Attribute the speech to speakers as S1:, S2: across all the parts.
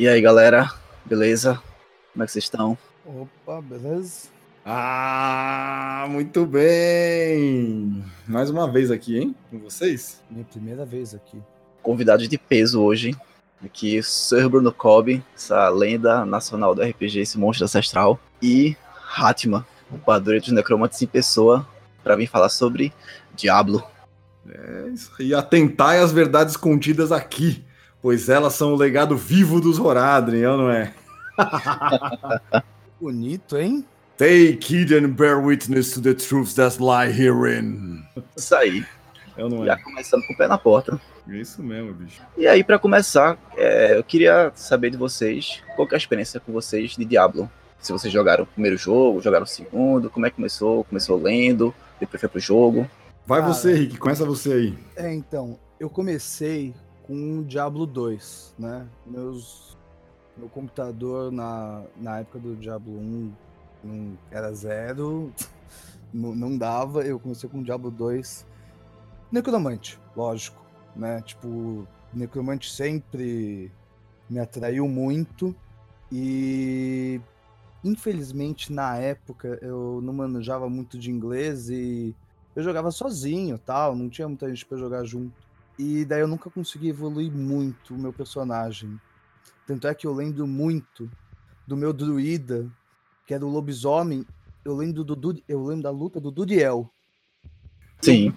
S1: E aí, galera? Beleza? Como é que vocês estão?
S2: Opa, beleza?
S3: Ah, muito bem! Mais uma vez aqui, hein? Com vocês?
S2: Minha primeira vez aqui.
S1: Convidados de peso hoje. Aqui, o Sr. Bruno Cobb, essa lenda nacional do RPG, esse monstro ancestral. E Hatma, o padroeiro dos necromantes em pessoa, para vir falar sobre Diablo.
S3: É isso aí. Atentai às verdades contidas aqui, pois elas são o legado vivo dos Horadrim, é não é?
S2: Bonito, hein?
S3: Take heed and bear witness to the truths that lie herein.
S1: Isso aí.
S3: É não
S1: Já começando com o pé na porta.
S3: É isso mesmo, bicho.
S1: E aí, para começar, é, eu queria saber de vocês qual que é a experiência com vocês de Diablo. Se vocês jogaram o primeiro jogo, jogaram o segundo, como é que começou? Começou lendo, depois foi pro jogo.
S3: Vai
S2: Ah,
S3: você,
S2: é.
S3: Rick, começa você aí.
S2: É, então, eu comecei com Diablo 2, né? Meus, meu computador na, na época do Diablo 1 não, era zero, não, não dava. Eu comecei com o Diablo 2. Necromante, lógico, né? Tipo, Necromante sempre me atraiu muito e infelizmente na época eu não manejava muito de inglês e eu jogava sozinho, tal, não tinha muita gente pra jogar junto. E daí eu nunca consegui evoluir muito o meu personagem. Tanto é que eu lembro muito do meu druida, que era o lobisomem. Eu lembro do eu lembro da luta do Duriel.
S1: Sim.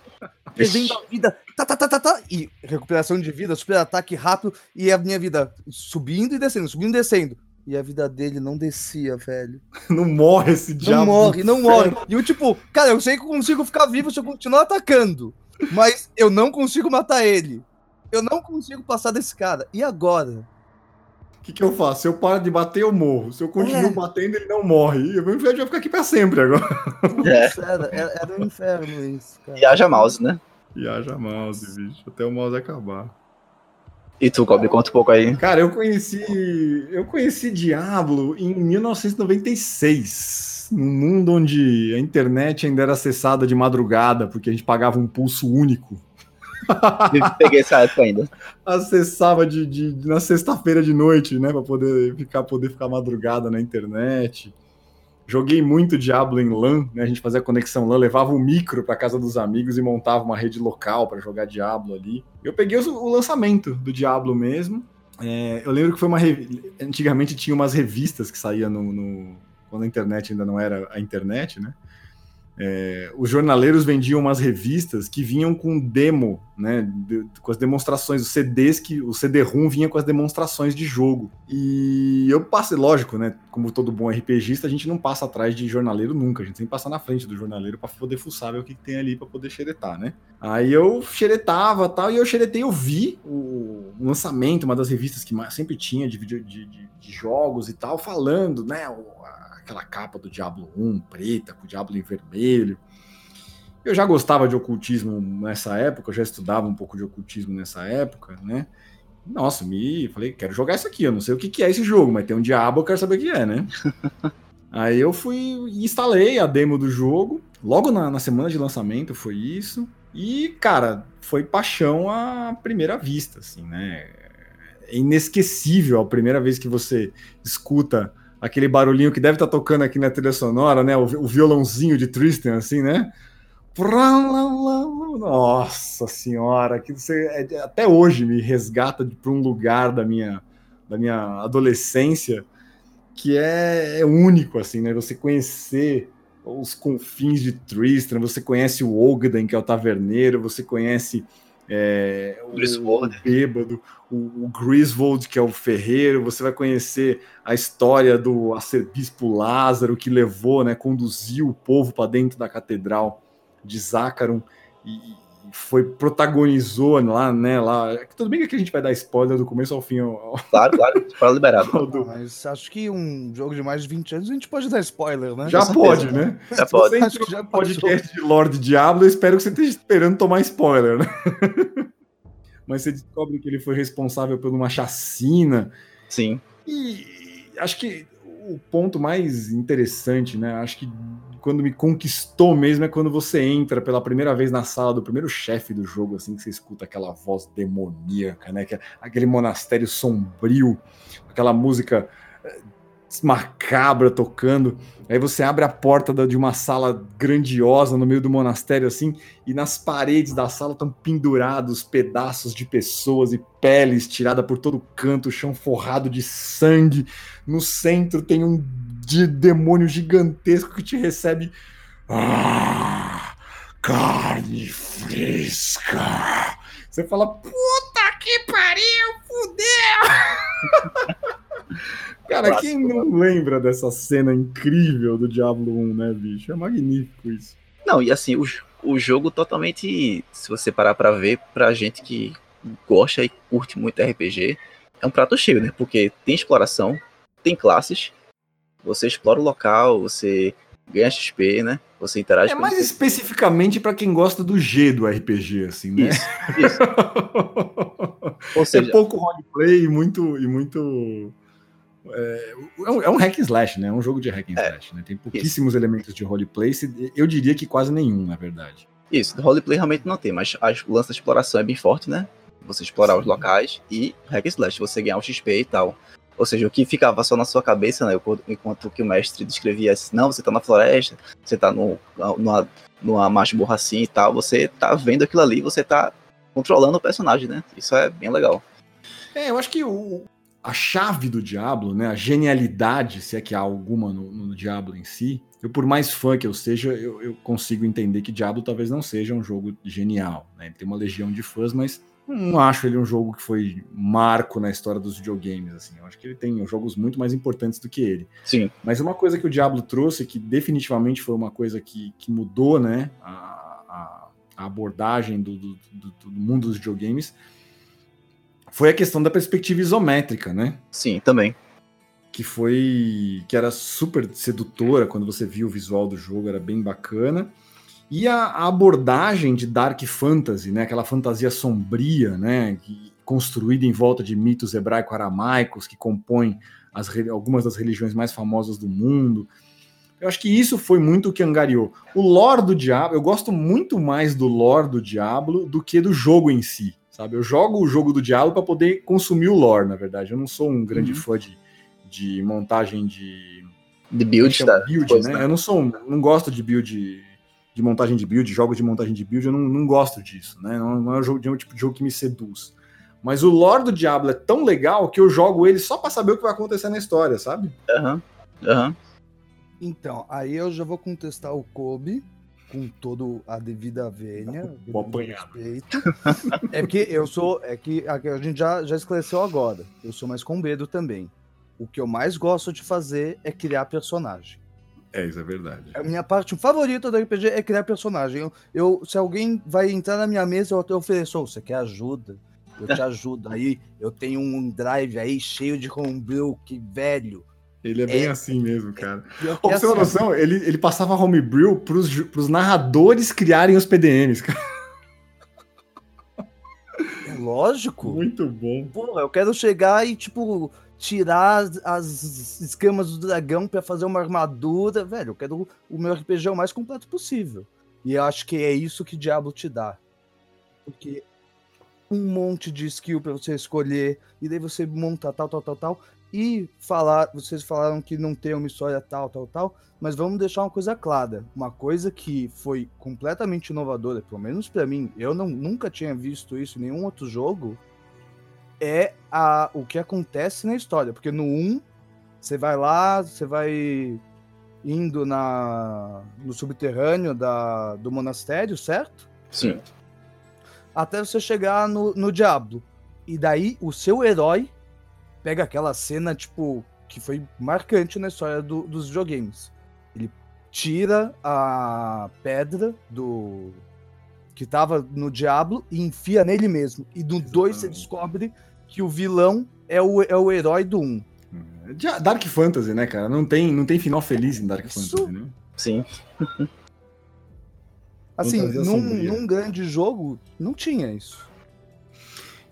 S2: Perdendo a vida, tá, tá, tá, tá, tá, e recuperação de vida, super ataque rápido, e a minha vida subindo e descendo, subindo e descendo. E a vida dele não descia, velho.
S3: Não morre esse
S2: Não
S3: diabo.
S2: morre,
S3: do
S2: não morre. E eu, tipo, cara, eu sei que eu consigo ficar vivo se eu continuar atacando. Mas eu não consigo matar ele. Eu não consigo passar desse cara. E agora?
S3: O que, que eu faço? Se eu paro de bater, eu morro. Se eu continuo
S2: É.
S3: batendo, ele não morre. E o meu inferno vai ficar aqui pra sempre agora.
S1: É.
S2: Era, era, era um inferno isso, cara.
S1: E haja mouse, né?
S3: E haja mouse, bicho. Até o mouse acabar.
S1: E tu, Cobb, conta um pouco aí.
S3: Cara, eu conheci. Eu conheci Diablo em 1996. Num mundo onde a internet ainda era acessada de madrugada, porque a gente pagava um pulso único.
S1: Peguei essa época ainda.
S3: Acessava de, de- na sexta-feira de noite, né? Pra poder ficar, poder ficar madrugada na internet. Joguei muito Diablo em LAN, né? A gente fazia conexão LAN, levava um micro para casa dos amigos e montava uma rede local para jogar Diablo ali. Eu peguei o, o lançamento do Diablo mesmo. É, eu lembro que foi uma. Antigamente tinha umas revistas que saíam no, no- Quando a internet ainda não era a internet, né? É, os jornaleiros vendiam umas revistas que vinham com demo, né? de- com as demonstrações, os CDs que. O CD-ROM vinha com as demonstrações de jogo. E eu passei, lógico, né? Como todo bom RPGista, a gente não passa atrás de jornaleiro nunca. A gente sempre passa na frente do jornaleiro para poder fuçar ver o que, que tem ali para poder xeretar, né? Aí eu xeretava tal, e eu xeretei, eu vi o lançamento, uma das revistas que sempre tinha de, de, de- jogos e tal, falando, né? o- aquela capa do Diablo 1 preta, com o Diablo em vermelho. Eu já gostava de ocultismo nessa época, eu já estudava um pouco de ocultismo nessa época, né? Nossa, me falei, quero jogar isso aqui, eu não sei o que, que é esse jogo, mas tem um diabo, eu quero saber o que é, né? Aí eu fui e instalei a demo do jogo, logo na, na semana de lançamento foi isso, e, cara, foi paixão à primeira vista, assim, né? É inesquecível a primeira vez que você escuta aquele barulhinho que deve estar tocando aqui na trilha sonora, né? O, o violãozinho de Tristan, assim, né? Nossa senhora, que você é- até hoje me resgata para um lugar da minha, da minha adolescência que é, é único, assim, né? Você conhecer os confins de Tristan, você conhece o Ogden, que é o taverneiro, você conhece é, o,
S1: Griswold.
S3: o bêbado, o, o Griswold, que é o ferreiro, você vai conhecer a história do arcebispo Lázaro, que levou, né, conduziu o povo para dentro da catedral de Zácaron e, foi protagonizou lá, né, lá, tudo bem que a gente vai dar spoiler do começo ao fim, ao,
S1: Claro, claro. Fala liberado.
S3: ao
S2: Ah,
S3: do,
S2: mas acho que um jogo de mais de 20 anos a gente pode dar spoiler, né?
S3: já
S1: certeza.
S3: pode, né?
S1: Já pode.
S2: Acho que já
S3: podcast de Lorde Diablo, eu espero que você esteja esperando tomar spoiler, né? Mas você descobre que ele foi responsável por uma chacina.
S1: Sim.
S3: E acho que o ponto mais interessante, né? Acho que quando me conquistou mesmo é quando você entra pela primeira vez na sala do primeiro chefe do jogo, assim, que você escuta aquela voz demoníaca, né? É aquele monastério sombrio, aquela música eh, macabra tocando. Aí você abre a porta de uma sala grandiosa no meio do monastério, assim, e nas paredes da sala estão pendurados pedaços de pessoas e peles tirada por todo canto, o chão forrado de sangue. No centro tem um de demônio gigantesco que te recebe. Ah, carne fresca. Você fala, puta que pariu, fudeu! Cara, quem não lembra dessa cena incrível do Diablo 1, né, bicho? É magnífico isso.
S1: Não, e assim, o, o jogo totalmente, se você parar pra ver, pra gente que gosta e curte muito RPG, é um prato cheio, né? Porque tem exploração, tem classes, você explora o local, você ganha XP, né? Você interage
S3: É mais especificamente para quem gosta do G do RPG, assim, né?
S1: Isso, isso. Ou seja,
S3: é pouco roleplay e muito. E muito é, é um, hack and slash, né? É um jogo de hack and
S1: É,
S3: slash, né? Tem pouquíssimos elementos de roleplay, eu diria que quase nenhum, na verdade.
S1: Isso, roleplay realmente não tem, mas a- o lance da exploração é bem forte, né? Você explorar os locais e hack and slash, você ganhar o XP e tal. Ou seja, o que ficava só na sua cabeça, né? Enquanto, enquanto que o mestre descrevia assim, não, você tá na floresta, você tá no, numa, numa masmorra assim e tal, você tá vendo aquilo ali, você tá controlando o personagem, né? Isso é bem legal.
S3: É, eu acho que o, a chave do Diablo, né, a genialidade, se é que há alguma no, no Diablo em si, eu por mais fã que eu seja, eu, eu consigo entender que Diablo talvez não seja um jogo genial. Né? Ele tem uma legião de fãs, mas não acho ele um jogo que foi marco na história dos videogames. Assim. Eu acho que ele tem jogos muito mais importantes do que ele.
S1: Sim,
S3: Mas uma coisa que o Diablo trouxe, que definitivamente foi uma coisa que, que mudou né, a, a- a abordagem do, do- do- do mundo dos videogames, foi a questão da perspectiva isométrica, né?
S1: sim, também.
S3: Que foi. que era super sedutora quando você via o visual do jogo, era bem bacana. E a, a abordagem de Dark Fantasy, né? Aquela fantasia sombria, né? construída em volta de mitos hebraico-aramaicos que compõem as algumas das religiões mais famosas do mundo. Eu acho que isso foi muito o que angariou. O lore do Diablo, eu gosto muito mais do lore do Diablo do que do jogo em si, sabe? Eu jogo o jogo do Diablo para poder consumir o lore, na verdade. Eu não sou um grande
S1: Uhum.
S3: fã de, de montagem de
S1: De build,
S3: chama?
S1: da
S3: build, né? Eu não sou, um- não gosto de build de montagem de build, jogos de montagem de build, eu não, não gosto disso, né? Não, não é um, jogo, não é um tipo de jogo que me seduz. Mas o lore do Diablo é tão legal que eu jogo ele só para saber o que vai acontecer na história, sabe?
S1: Aham, aham.
S2: Então, aí eu já vou contestar o Kobe com toda a devida vênia,
S3: Vou
S2: devido
S3: apanhar.
S2: respeito. É porque eu sou, é que a a gente já, já esclareceu agora. Eu sou mais combedo também. O que eu mais gosto de fazer é criar personagem.
S3: É, isso é verdade.
S2: A minha parte favorita do RPG é criar personagem. Eu, eu- se alguém vai entrar na minha mesa, eu até ofereço, "Ô, você quer ajuda? Eu te ajudo. Aí eu tenho um drive aí cheio de homebrew, que velho.
S3: Ele é bem
S2: É.
S3: assim mesmo, cara.
S2: Pior
S3: Ô,
S2: é
S3: você ter uma
S2: assim,
S3: noção, ele, ele passava homebrew pros, pros narradores criarem os PDMs, cara.
S2: é lógico.
S3: Muito bom.
S2: Porra, eu quero chegar e, tipo, tirar as, as escamas do dragão pra fazer uma armadura. Velho, eu quero o meu RPG o mais completo possível. E eu acho que é isso que Diablo te dá. Porque um monte de skill pra você escolher, e daí você monta tal, tal, tal, tal. E falar, vocês falaram que não tem uma história tal, tal, tal, mas vamos deixar uma coisa clara. Uma coisa que foi completamente inovadora, pelo menos pra mim, eu não, nunca tinha visto isso em nenhum outro jogo, é a, o que acontece na história. Porque no 1, você vai lá, você vai indo na, no subterrâneo da, do monastério, certo?
S1: Sim.
S2: Até você chegar no, no Diablo. E daí o seu herói pega aquela cena, tipo, que foi marcante na história do- dos videogames. Ele tira a pedra do. que tava no Diablo e enfia nele mesmo. E no 2 você descobre que o vilão é o, é o herói do 1. Um.
S3: Ja- Dark Fantasy, né, cara? Não tem, não tem final feliz em Dark
S2: Isso-
S3: Fantasy, né?
S1: Sim.
S2: Assim, num, num grande jogo, não tinha isso.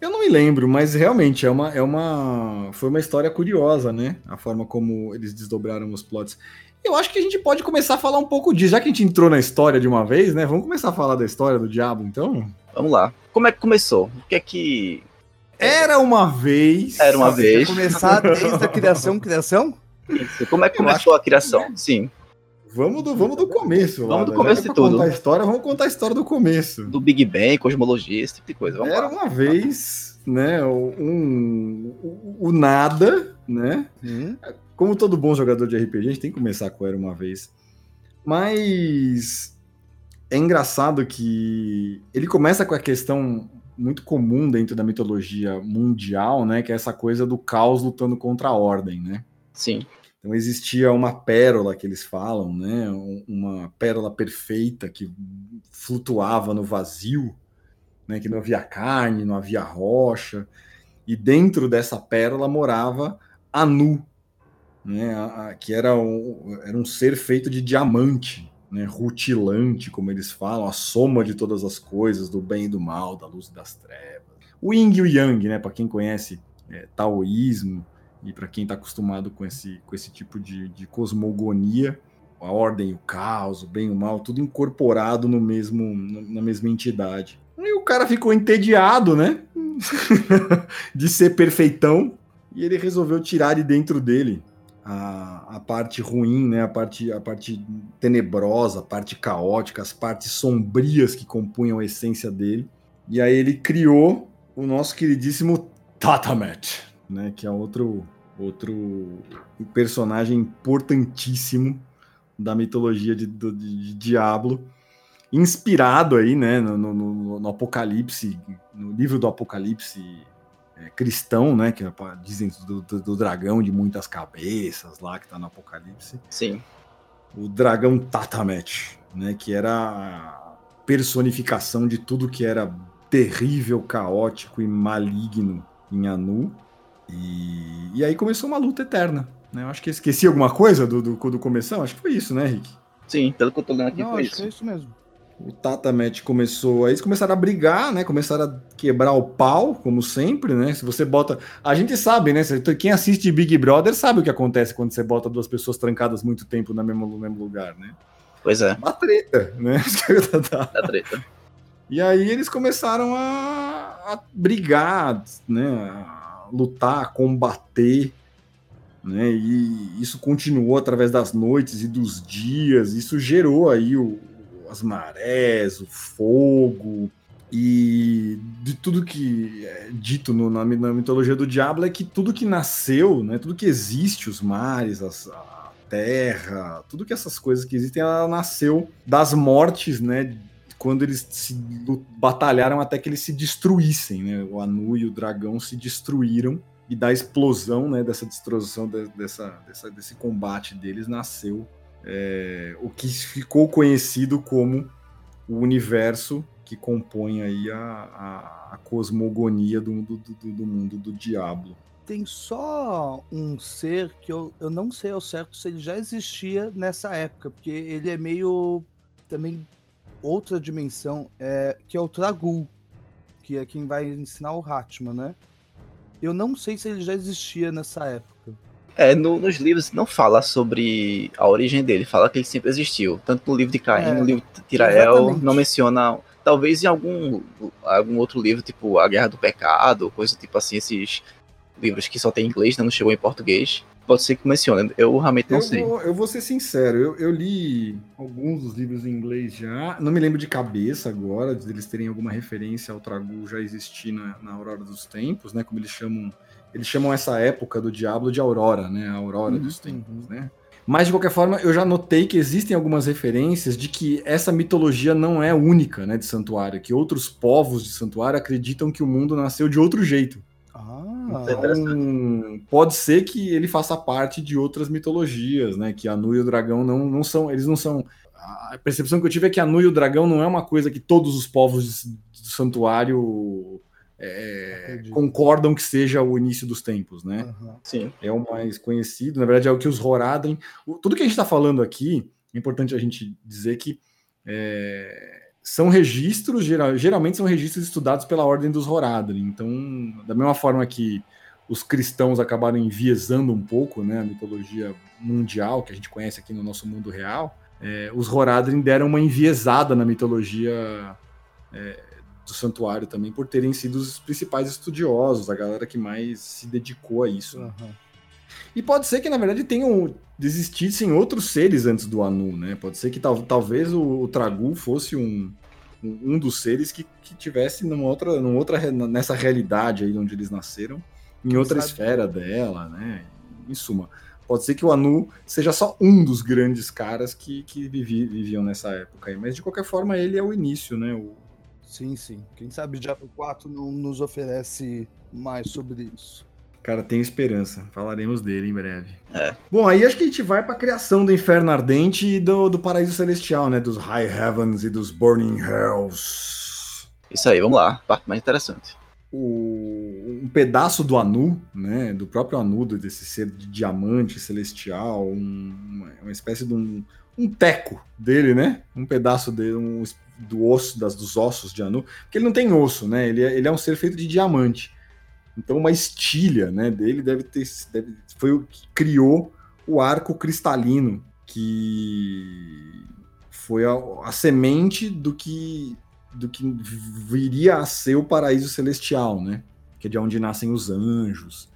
S3: Eu não me lembro, mas realmente é uma, é uma. Foi uma história curiosa, né? A forma como eles desdobraram os plots. Eu acho que a gente pode começar a falar um pouco disso. Já que a gente entrou na história de uma vez, né? Vamos começar a falar da história do Diabo, então?
S1: Vamos lá. Como é que começou? O que é que.
S3: Era uma vez.
S1: Era uma vez.
S2: Começar desde a criação, criação?
S1: Isso. Como é que começou a criação? Sim.
S3: Vamos do, vamos do começo.
S1: Vamos do começo
S3: é
S1: de
S3: pra
S1: tudo.
S3: Contar a história, vamos contar a história do começo.
S1: Do Big Bang, cosmologia, esse tipo de coisa. Vamos
S3: Era
S1: lá.
S3: uma vez, né? Um, o, o nada, né?
S2: Hum,
S3: Como todo bom jogador de RPG, a gente tem que começar com Era uma vez. Mas é engraçado que ele começa com a questão muito comum dentro da mitologia mundial, né? Que é essa coisa do caos lutando contra a ordem, né?
S1: Sim.
S3: Então existia uma pérola que eles falam, né? Um- Uma pérola perfeita que flutuava no vazio, né? Que não havia carne, não havia rocha. E dentro dessa pérola morava Anu, né? a- a- que era um, era um ser feito de diamante, né? Rutilante, como eles falam, a soma de todas as coisas, do bem e do mal, da luz e das trevas. O Yin e o Yang, né? Para quem conhece é, taoísmo, e para quem está acostumado com esse, com esse tipo de, de cosmogonia, a ordem, o caos, o bem e o mal, tudo incorporado no mesmo, na mesma entidade. E o cara ficou entediado, né? de ser perfeitão, e ele resolveu tirar de dentro dele a, a parte ruim, né? A parte, a parte tenebrosa, a parte caótica, as partes sombrias que compunham a essência dele. E aí ele criou o nosso queridíssimo Tatamet, né? Que é outro, outro personagem importantíssimo da mitologia de, do- de, de Diablo, inspirado aí, né? No, no- no- Apocalipse, no livro do Apocalipse é, cristão, né? Que é, dizem do, do- do dragão de muitas cabeças lá que tá no Apocalipse
S1: Sim.
S3: o dragão Tatamet, né, que era a personificação de tudo que era terrível, caótico e maligno em Anu. E, e aí começou uma luta eterna. Né? Eu acho que eu esqueci alguma coisa do, do, do começo. Acho que foi isso, né, Rick?
S1: Sim, pelo que eu tô lendo aqui
S2: Não,
S1: foi
S2: acho que
S1: isso.
S2: é isso mesmo.
S3: O Tatamet começou. Aí eles começaram a brigar, né? Começaram a quebrar o pau, como sempre, né? Se você bota. A gente sabe, né? Quem assiste Big Brother sabe o que acontece quando você bota duas pessoas trancadas muito tempo no mesmo, no mesmo lugar, né?
S1: Pois é,
S3: Uma treta, né?
S1: da treta.
S3: E aí eles começaram a, a brigar, né? Lutar, combater, né? E isso continuou através das noites e dos dias. Isso gerou aí o- as marés, o fogo e de tudo que é dito no- na, na mitologia do diabo é que tudo que nasceu, né? Tudo que existe, os mares, as- a terra, tudo que essas coisas que existem, ela nasceu das mortes, né? Quando eles se batalharam até que eles se destruíssem, né? O Anu e o dragão se destruíram e da explosão, né? Dessa destruição de- dessa, dessa- desse combate deles nasceu é, o que ficou conhecido como o universo que compõe aí a, a- a cosmogonia do, do, do- do mundo do diabo.
S2: Tem só um ser que eu, eu não sei ao certo se ele já existia nessa época, porque ele é meio também outra dimensão, é, que é o Tragul, que é quem vai ensinar o Hatman, né? Eu não sei se ele já existia nessa época.
S1: É, no- nos livros não fala sobre a origem dele, fala que ele sempre existiu. Tanto no livro de Caim,
S2: É,
S1: no livro de Tirael,
S2: exatamente.
S1: não menciona. Talvez em algum, algum outro livro, tipo A Guerra do Pecado, coisa tipo assim, esses livros que só tem em inglês, né, não chegou em português. Pode ser que mencione, eu realmente não
S3: eu,
S1: sei.
S3: Vou, eu vou ser sincero, eu, eu li alguns dos livros em inglês já, não me lembro de cabeça agora, de eles terem alguma referência ao Tragul já existir na, na Aurora dos Tempos, né? Como eles chamam, eles chamam essa época do Diablo de Aurora, né? A Aurora
S1: Uhum,
S3: dos Tempos, né? Mas de qualquer forma, eu já notei que existem algumas referências de que essa mitologia não é única, né, de Santuário, que outros povos de Santuário acreditam que o mundo nasceu de outro jeito.
S2: Ah,
S1: É.
S3: Então, pode ser que ele faça parte de outras mitologias, né? Que a Nu e o dragão não, não são. Eles não são. A percepção que eu tive é que a Nu e o dragão não é uma coisa que todos os povos do santuário é,
S2: Acredito.
S3: concordam que seja o início dos tempos, né?
S2: aham.
S1: Sim.
S3: é o mais conhecido. Na verdade, é o que os Horadrim. o- Tudo que a gente está falando aqui, é importante a gente dizer que é, são registros, geral- geralmente são registros estudados pela ordem dos Horadrim. Então, da mesma forma que os cristãos acabaram enviesando um pouco né, a mitologia mundial que a gente conhece aqui no nosso mundo real, é, os Horadrim deram uma enviesada na mitologia é, do santuário também, por terem sido os principais estudiosos, a galera que mais se dedicou a isso. Né? Uhum. E pode ser que, na verdade, tenham existissem outros seres antes do Anu, né? Pode ser que tal, talvez o, o Tragu fosse um, um dos seres que, que tivesse numa outra, numa outra, nessa realidade aí onde eles nasceram, em outra Sabe. esfera dela, né? Em suma, pode ser que o Anu seja só um dos grandes caras que, que vivi, viviam nessa época aí, mas de qualquer forma ele é o início, né? O...
S2: Sim, sim. Quem sabe Diablo 4 não nos oferece mais sobre isso.
S3: Cara, tem esperança. Falaremos dele em breve. É. Bom, aí acho que a gente vai para a criação do Inferno Ardente e do, do Paraíso Celestial, né? Dos High Heavens e dos Burning Hells.
S1: Isso aí, vamos lá. Parte mais interessante.
S3: O, um pedaço do Anu, né? Do próprio Anu, desse ser de diamante celestial, um, uma, uma, espécie de um, um teco dele, né? Um pedaço dele, um, do osso, das, dos ossos de Anu. Porque ele não tem osso, né? Ele é, ele é um ser feito de diamante. Então, uma estilha né, dele deve ter. Deve, foi o que criou o arco cristalino, que foi a, a, semente do que, do que viria a ser o paraíso celestial, né? Que é de onde nascem os anjos.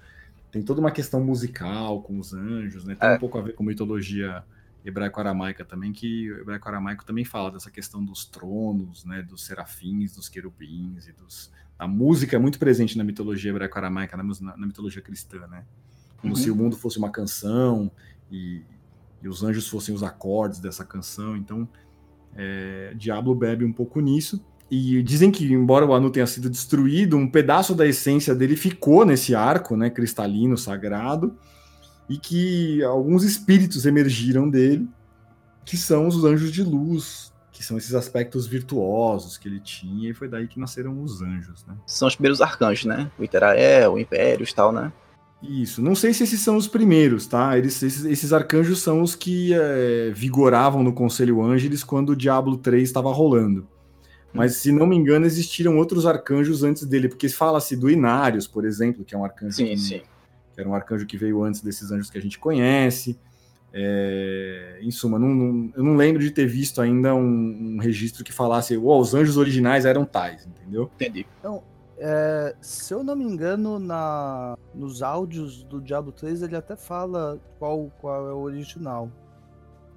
S3: Tem toda uma questão musical com os anjos, né? Tem é. um pouco a ver com mitologia hebraico-aramaica também, que o hebraico-aramaico também fala dessa questão dos tronos, né? Dos serafins, dos querubins e dos a música é muito presente na mitologia hebraico-aramaica, na, na, mitologia cristã, né? Como uhum. se o mundo fosse uma canção e, e, os anjos fossem os acordes dessa canção. Então, é, Diablo bebe um pouco nisso. E dizem que, embora o Anu tenha sido destruído, um pedaço da essência dele ficou nesse arco, né, cristalino, sagrado, e que alguns espíritos emergiram dele, que são os anjos de luz, que são esses aspectos virtuosos que ele tinha, e foi daí que nasceram os anjos, né?
S1: São os primeiros arcanjos, né? O Iterael, o Impérios e tal, né?
S3: Isso, não sei se esses são os primeiros, tá? Eles, esses, esses arcanjos são os que é, vigoravam no Conselho Ângeles quando o Diablo 3 estava rolando. Mas, se não me engano, existiram outros arcanjos antes dele, porque fala-se do Inários, por exemplo, que é um arcanjo
S1: sim,
S3: que,
S1: sim.
S3: Que era um arcanjo que veio antes desses anjos que a gente conhece. É, em suma, não, não, eu não lembro de ter visto ainda um, um registro que falasse oh, os anjos originais eram tais, entendeu?
S1: Entendi.
S2: Então, é, se eu não me engano, na, nos áudios do Diablo 3 ele até fala qual, qual é o original.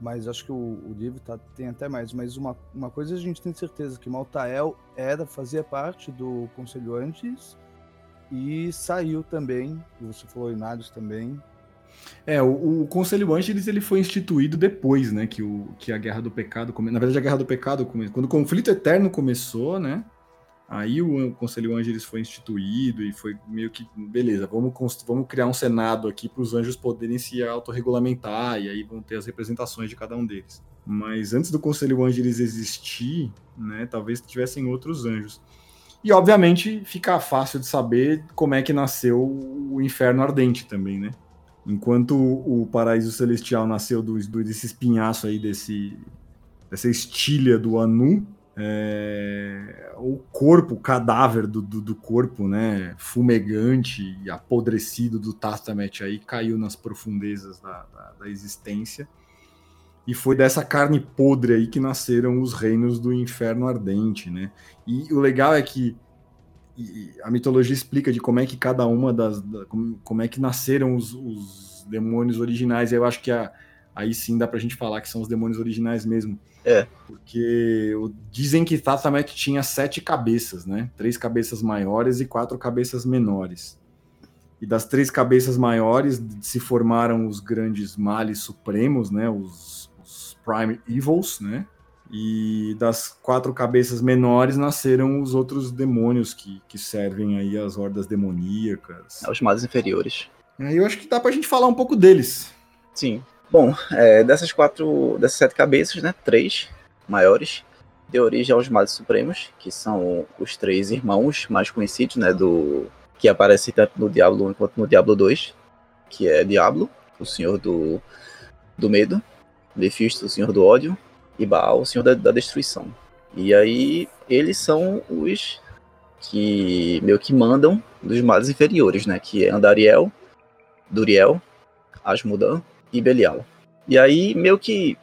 S2: Mas acho que o, o livro tá, tem até mais. Mas uma, uma coisa a gente tem certeza, que Maltael era, fazia parte do Conselho antes e saiu também, você falou Inários também,
S3: é, o, o Conselho Ângeles ele foi instituído depois, né, que, o, que a Guerra do Pecado, come... na verdade a Guerra do Pecado começou, quando o Conflito Eterno começou, né, aí o, Conselho Ângeles foi instituído e foi meio que, beleza, vamos, vamos criar um senado aqui para os anjos poderem se autorregulamentar e aí vão ter as representações de cada um deles. Mas antes do Conselho Ângeles existir, né, talvez tivessem outros anjos. E, obviamente, fica fácil de saber como é que nasceu o Inferno Ardente também, né? Enquanto o paraíso celestial nasceu do, do, desse espinhaço aí, desse, dessa estilha do Anu, é, o corpo, o cadáver do, do, do, corpo, né, fumegante e apodrecido do Tastamet aí, caiu nas profundezas da, da, da, existência. E foi dessa carne podre aí que nasceram os reinos do inferno ardente, né? E o legal é que a mitologia explica de como é que cada uma das. Da, como, é que nasceram os, os, demônios originais. Eu acho que a, aí sim dá pra gente falar que são os demônios originais mesmo.
S1: É.
S3: Porque dizem que Tatamet tinha sete cabeças, né? Três cabeças maiores e quatro cabeças menores. E das três cabeças maiores se formaram os grandes males supremos, né? Os Prime Evils, né? E das quatro cabeças menores nasceram os outros demônios que, que servem aí as hordas demoníacas.
S1: É, os mais inferiores.
S3: Aí eu acho que dá pra gente falar um pouco deles.
S1: Sim. Bom, é, dessas quatro, dessas sete cabeças, né? Três maiores deu origem aos Males Supremos, que são os três irmãos mais conhecidos, né? Do que aparece tanto no Diablo 1 quanto no Diablo 2, que é Diablo, o Senhor do, do Medo, Mephisto, o Senhor do Ódio, e Baal, o Senhor da, da Destruição. E aí eles são os que meio que mandam dos males inferiores, né? Que é Andariel, Duriel, Asmudan e Belial. E aí meio que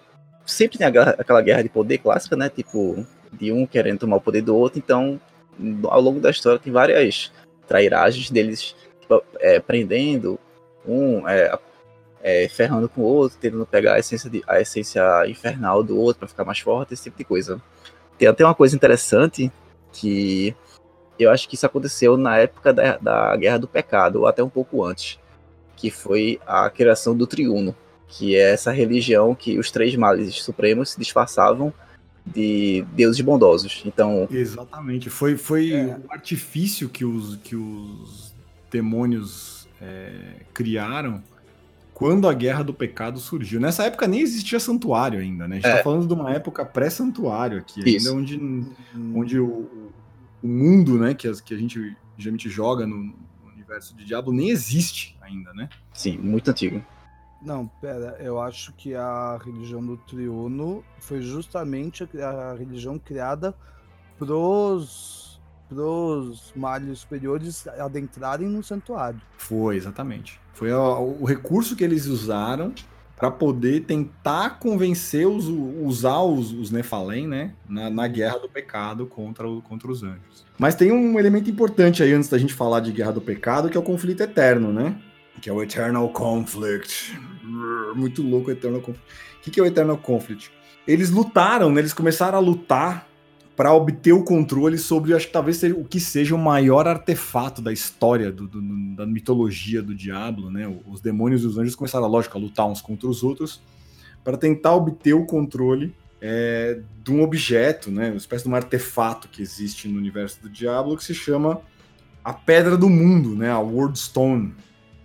S1: sempre tem aquela guerra de poder clássica, né? Tipo, de um querendo tomar o poder do outro, então ao longo da história tem várias trairagens deles tipo, é, prendendo um, é, é, ferrando com o outro, tentando pegar a essência, de, a essência infernal do outro para ficar mais forte, esse tipo de coisa. Tem até uma coisa interessante que eu acho que isso aconteceu na época da, da Guerra do Pecado, ou até um pouco antes, que foi a criação do Triuno, que é essa religião que os três males supremos se disfarçavam de deuses bondosos. Então,
S3: exatamente, foi foi é. o artifício que os que os demônios é, criaram quando a Guerra do Pecado surgiu. Nessa época nem existia santuário ainda, né? A gente é. tá falando de uma época pré-santuário aqui, Isso. ainda onde, onde o, o mundo, né, que, as, que a gente geralmente joga no, no universo de Diablo nem existe ainda, né?
S1: Sim, muito antigo.
S2: Não, pera, eu acho que a religião do Triuno foi justamente a, a religião criada pros, pros males superiores adentrarem no santuário.
S3: Foi, exatamente. Foi o, recurso que eles usaram para poder tentar convencer os usar os, os Nephalem, né, na, na, guerra do pecado contra, contra os anjos. Mas tem um elemento importante aí antes da gente falar de guerra do pecado, que é o conflito eterno, né? Que é o Eternal Conflict. Muito louco o Eternal Conflict. O que é o Eternal Conflict? Eles lutaram, né? Eles começaram a lutar para obter o controle sobre, acho que talvez seja, o que seja o maior artefato da história do, do, da mitologia do diabo, né? Os demônios e os anjos começaram, lógico, a lutar uns contra os outros para tentar obter o controle é, de um objeto, né? Uma espécie de um artefato que existe no universo do Diablo que se chama a Pedra do Mundo, né? A World Stone.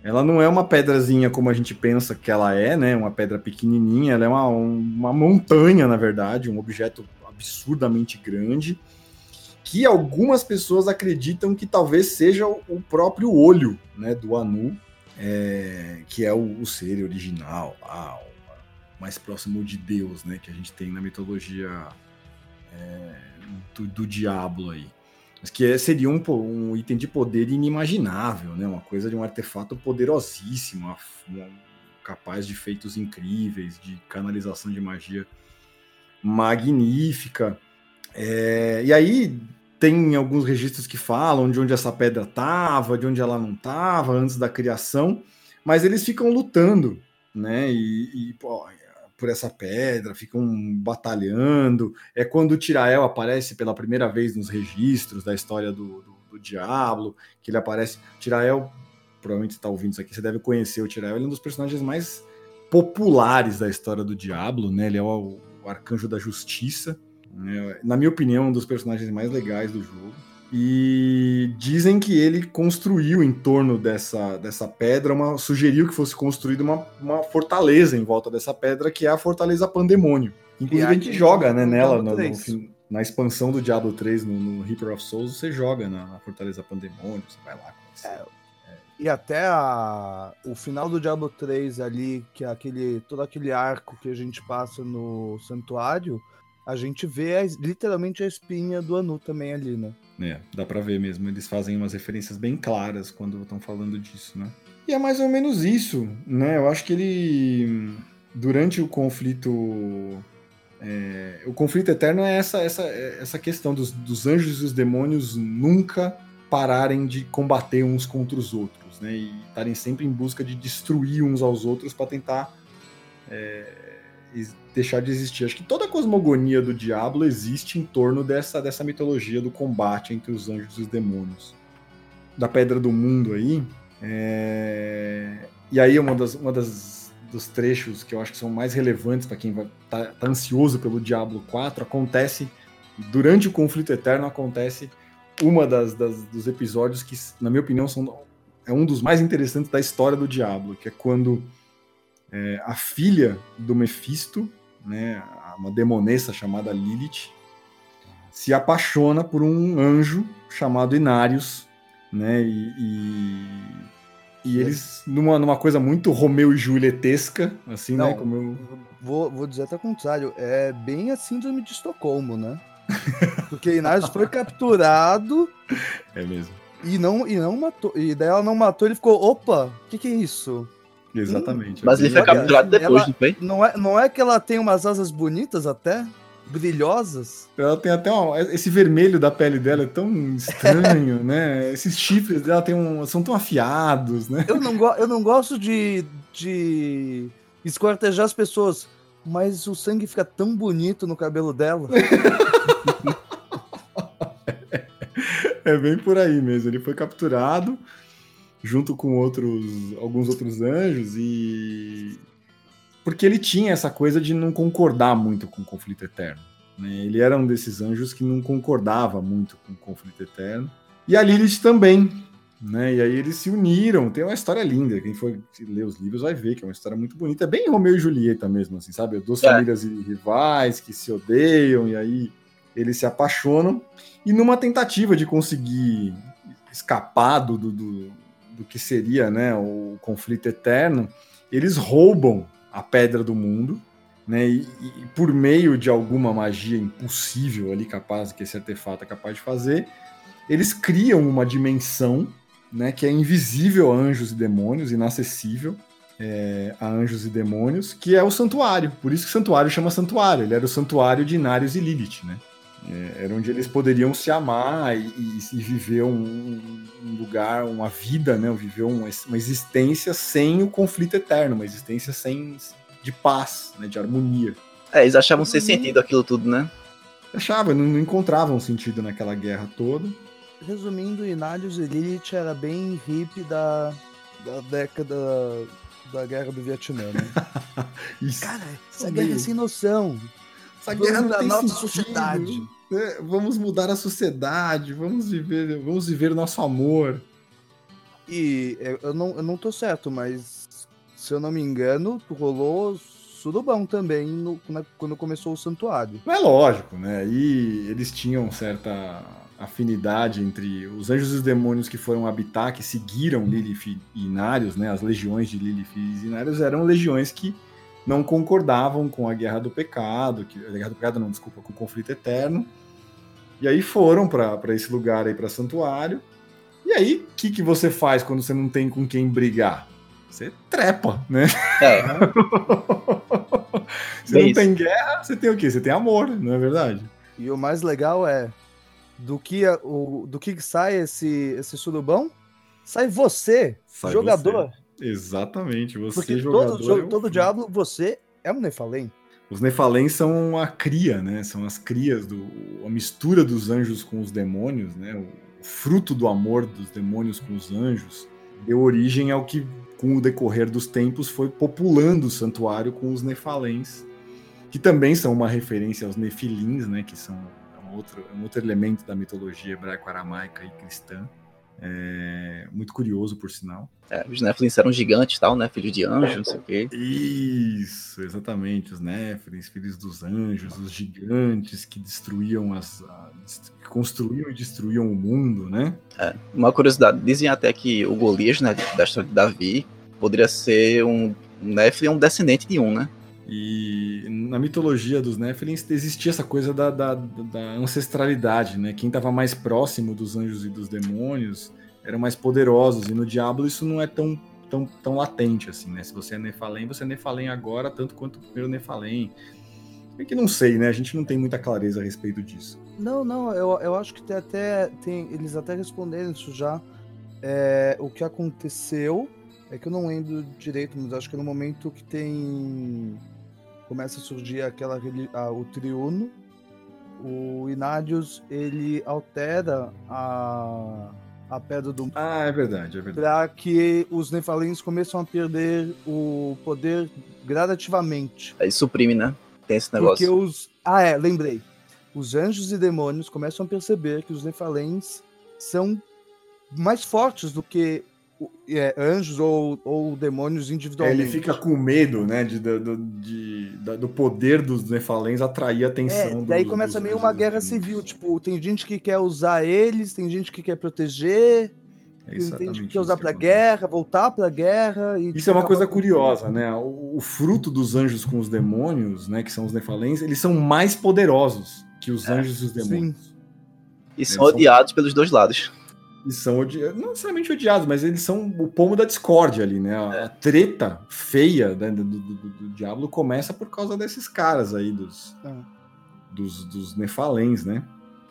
S3: Ela não é uma pedrazinha como a gente pensa que ela é, né? Uma pedra pequenininha, ela é uma, uma montanha, na verdade, um objeto absurdamente grande, que algumas pessoas acreditam que talvez seja o próprio olho né, do Anu, é, que é o, o, ser original, mais próximo de Deus, né, que a gente tem na mitologia é, do, do diabo aí. Mas que é, seria um, um, item de poder inimaginável, né? Uma coisa de um artefato poderosíssimo, uma, uma, capaz de feitos incríveis, de canalização de magia magnífica. É, e aí tem alguns registros que falam de onde essa pedra estava, de onde ela não estava antes da criação, mas eles ficam lutando, né? E, e pô, por essa pedra, ficam batalhando. É quando o Tirael aparece pela primeira vez nos registros da história do, do, do Diablo, que ele aparece. Tirael, provavelmente está ouvindo isso aqui, você deve conhecer o Tirael, ele é um dos personagens mais populares da história do Diablo, né? Ele é o o Arcanjo da Justiça. Né? Na minha opinião, um dos personagens mais legais do jogo. E dizem que ele construiu em torno dessa, dessa pedra, uma, sugeriu que fosse construída uma, uma fortaleza em volta dessa pedra, que é a Fortaleza Pandemônio. Inclusive a gente joga né, nela, no, no, na expansão do Diablo 3 no, no Reaper of Souls, você joga na, na Fortaleza Pandemônio, você vai lá. É,
S2: e até a, o final do Diablo 3 ali, que é aquele, todo aquele arco que a gente passa no santuário, a gente vê a, literalmente a espinha do Anu também ali, né?
S3: É, dá pra ver mesmo. Eles fazem umas referências bem claras quando estão falando disso, né? E é mais ou menos isso, né? Eu acho que ele, durante o conflito. É, o conflito eterno é essa, essa, essa questão dos, dos anjos e os demônios nunca pararem de combater uns contra os outros né? E estarem sempre em busca de destruir uns aos outros para tentar é, deixar de existir. Acho que toda a cosmogonia do Diablo existe em torno dessa, dessa mitologia do combate entre os anjos e os demônios. Da Pedra do Mundo aí. É... E aí uma das, uma das dos trechos que eu acho que são mais relevantes para quem está tá ansioso pelo Diablo 4 acontece durante o conflito eterno acontece uma das, das, dos episódios que na minha opinião são é um dos mais interessantes da história do Diablo, que é quando é, a filha do Mephisto, né, uma demonessa chamada Lilith, se apaixona por um anjo chamado Inarius, né, e, e, e eles, numa, numa coisa muito Romeu e Julietesca, assim, né, Não, né, como eu...
S2: Vou, vou dizer até o contrário, é bem a síndrome de Estocolmo, né? Porque Inarius foi capturado...
S3: É mesmo
S2: e não, e não matou. E daí ela não matou, ele ficou, opa, o que, que é isso?
S3: Exatamente.
S1: Mas ele foi capturado depois, não foi?
S2: Não é, não é que ela tem umas asas bonitas até? brilhosas.
S3: Ela tem até uma, esse vermelho da pele dela é tão estranho, né? Esses chifres dela tem um, são tão afiados, né?
S2: Eu não, eu não gosto de, de esquartejar as pessoas, mas o sangue fica tão bonito no cabelo dela.
S3: é bem por aí mesmo. Ele foi capturado junto com outros, alguns outros anjos e porque ele tinha essa coisa de não concordar muito com o conflito eterno. Né? Ele era um desses anjos que não concordava muito com o conflito eterno. E a Lilith também. Né? E aí eles se uniram. Tem uma história linda. Quem for ler os livros vai ver que é uma história muito bonita. É bem Romeu e Julieta mesmo, assim, sabe? Duas é. famílias rivais que se odeiam e aí eles se apaixonam. E numa tentativa de conseguir escapar do, do, do que seria né, o conflito eterno, eles roubam a pedra do mundo, né? E, e, por meio de alguma magia impossível ali capaz que esse artefato é capaz de fazer, eles criam uma dimensão, né? Que é invisível a anjos e demônios, inacessível é, a anjos e demônios, que é o santuário. Por isso que o santuário chama santuário. Ele era o santuário de Inarius e Lilith, né? É, era onde eles poderiam se amar e, e, e viver um, um, lugar, uma vida, né? Viver uma, uma, existência sem o conflito eterno, uma existência sem de paz, né? De harmonia.
S1: É, eles achavam sem sentido aquilo tudo, né?
S3: Achavam, não, não encontravam sentido naquela guerra toda.
S2: Resumindo, Inalius e Lilith era bem hippie da, da década da guerra do Vietnã, né? Cara, essa guerra é sem noção.
S3: Essa guerra da nossa sentido. sociedade. É, vamos mudar a sociedade, vamos viver, vamos viver o nosso amor.
S2: E eu não, eu não tô certo, mas se eu não me engano, rolou surubão também no, quando começou o santuário.
S3: É lógico, né? E eles tinham certa afinidade entre os anjos e os demônios que foram habitar, que seguiram Lilith e Inarius, né? As legiões de Lilith e Inarius eram legiões que não concordavam com a guerra do pecado, que, a guerra do pecado não, desculpa, com o conflito eterno. E aí foram para esse lugar aí, para santuário. E aí, o que, que você faz quando você não tem com quem brigar? Você trepa, né? É. você não tem guerra, você tem o quê? Você tem amor, não é verdade?
S2: E o mais legal é do que o do que sai esse esse surubão? Sai você, sai jogador. Você.
S3: Exatamente, você
S2: Porque jogador. Todo, é um... todo diabo, você é um Nefalém.
S3: Os Nefalém são a cria, né? São as crias, do, a mistura dos anjos com os demônios, né? O fruto do amor dos demônios com os anjos deu origem ao que, com o decorrer dos tempos, foi populando o santuário com os Nefalens, que também são uma referência aos Nefilins, né? Que são um outro, um outro elemento da mitologia hebraico-aramaica e cristã. É, muito curioso, por sinal.
S1: É, os Néflins eram gigantes, tal, né? Filhos de anjos, não sei o quê.
S3: Isso, exatamente. Os Néflins, filhos dos anjos, os gigantes que destruíam as. que construíam e destruíam o mundo, né?
S1: É, uma curiosidade, dizem até que o Golias, né, da história de Davi, poderia ser um Néflin, um descendente de um, né?
S3: E na mitologia dos Néfilins existia essa coisa da, da, da ancestralidade, né? Quem estava mais próximo dos anjos e dos demônios eram mais poderosos, e no Diablo isso não é tão, tão, tão latente assim, né? Se você é Nefalém, você é Nefalém agora, tanto quanto o primeiro Nefalém. É que não sei, né? A gente não tem muita clareza a respeito disso.
S2: Não, não, eu, eu acho que tem até. Tem, eles até responderam isso já. É, o que aconteceu é que eu não lembro direito, mas acho que é no momento que tem começa a surgir aquela a, o triuno, o Inadius ele altera a, a pedra do
S3: Ah, é verdade, é verdade.
S2: Para que os Nefalins começam a perder o poder gradativamente.
S1: Aí suprime, né? Tem esse negócio.
S2: Porque os Ah, é, lembrei. Os anjos e demônios começam a perceber que os Nefalins são mais fortes do que é, anjos ou, ou demônios individualmente.
S3: É, ele fica com medo, né, de, do, de, do poder dos Nefalens atrair a atenção.
S2: É, daí começa meio uma guerra civil, tipo, tem gente que quer usar eles, tem gente que quer proteger, é tem gente que quer usar para guerra, voltar para guerra.
S3: E, isso é uma coisa curiosa, né? O, o, fruto dos anjos com os demônios, né, que são os Nefalens, eles são mais poderosos que os é, anjos e os demônios. Sim.
S1: E são odiados são... pelos dois lados.
S3: Eles são odiados, não necessariamente odiados, mas eles são o pomo da discórdia ali, né? A, é. treta feia né, do, do, do, do, Diablo começa por causa desses caras aí, dos, é. dos, dos Nefalens, né?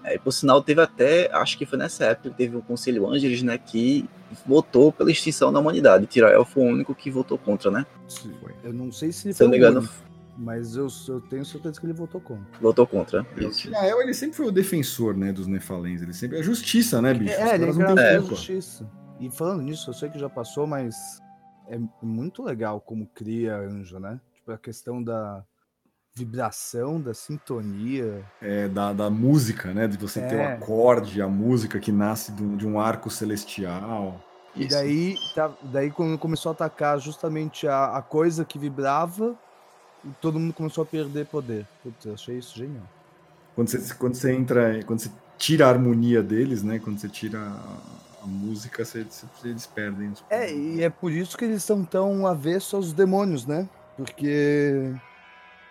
S1: É, por sinal, teve até, acho que foi nessa época, teve um Conselho Ângeles, né, que votou pela extinção da humanidade. Tirael foi o único que votou contra, né?
S3: Foi.
S2: Eu não sei se ele
S1: Se eu
S2: foi
S1: não me
S2: o
S1: engano,
S2: mas eu, eu tenho certeza que ele votou contra.
S1: votou contra.
S3: O
S1: Isso.
S3: Tirael, ele sempre foi o defensor, né, dos Nefalens. Ele sempre... É justiça, né, bicho? Os
S2: É, ele a
S3: culpa.
S2: justiça. E falando nisso, eu sei que já passou, mas é muito legal como cria anjo, né? Tipo, a questão da vibração, da sintonia.
S3: É, da, da música, né? De você ter o
S2: É.
S3: acorde, a música que nasce de um, de um arco celestial.
S2: E
S1: Isso.
S2: daí, tá, daí quando começou a atacar justamente a, a coisa que vibrava, todo mundo começou a perder poder. Putz, eu achei isso genial.
S3: Quando você, quando você entra, quando você tira a harmonia deles, né? Quando você tira a, a música, você, você- eles perdem. os
S2: É, e é por isso que eles são tão avessos aos demônios, né? Porque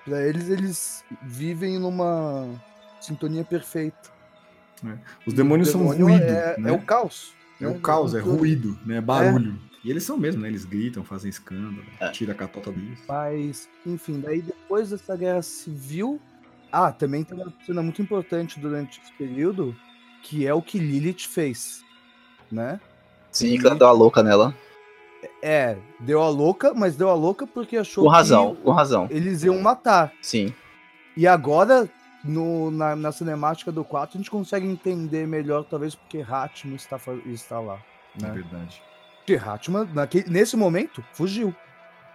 S2: pra eles, eles vivem numa sintonia perfeita.
S3: Os demônios
S2: O
S3: são
S2: demônio
S3: ruído,
S2: é,
S3: né?
S2: é o caos.
S3: É
S2: né?
S3: o caos, é ruído, né? É barulho. E eles são mesmo, né? Eles gritam, fazem escândalo,
S1: É.
S3: tira a catota deles.
S2: Mas, enfim, daí depois dessa guerra civil. Ah, também tem uma cena muito importante durante esse período, que é o que Lilith fez. Né?
S1: Sim, que ela deu a louca nela.
S2: É, deu a louca, mas deu a louca porque achou
S1: Com razão,
S2: que
S1: com razão.
S2: eles iam matar.
S1: Sim.
S2: E agora, no, na, na cinemática do 4, a gente consegue entender melhor, talvez, porque Hatman está, está lá.
S3: É
S2: Né?
S3: verdade.
S2: Porque Hatman, naquele, nesse momento, fugiu.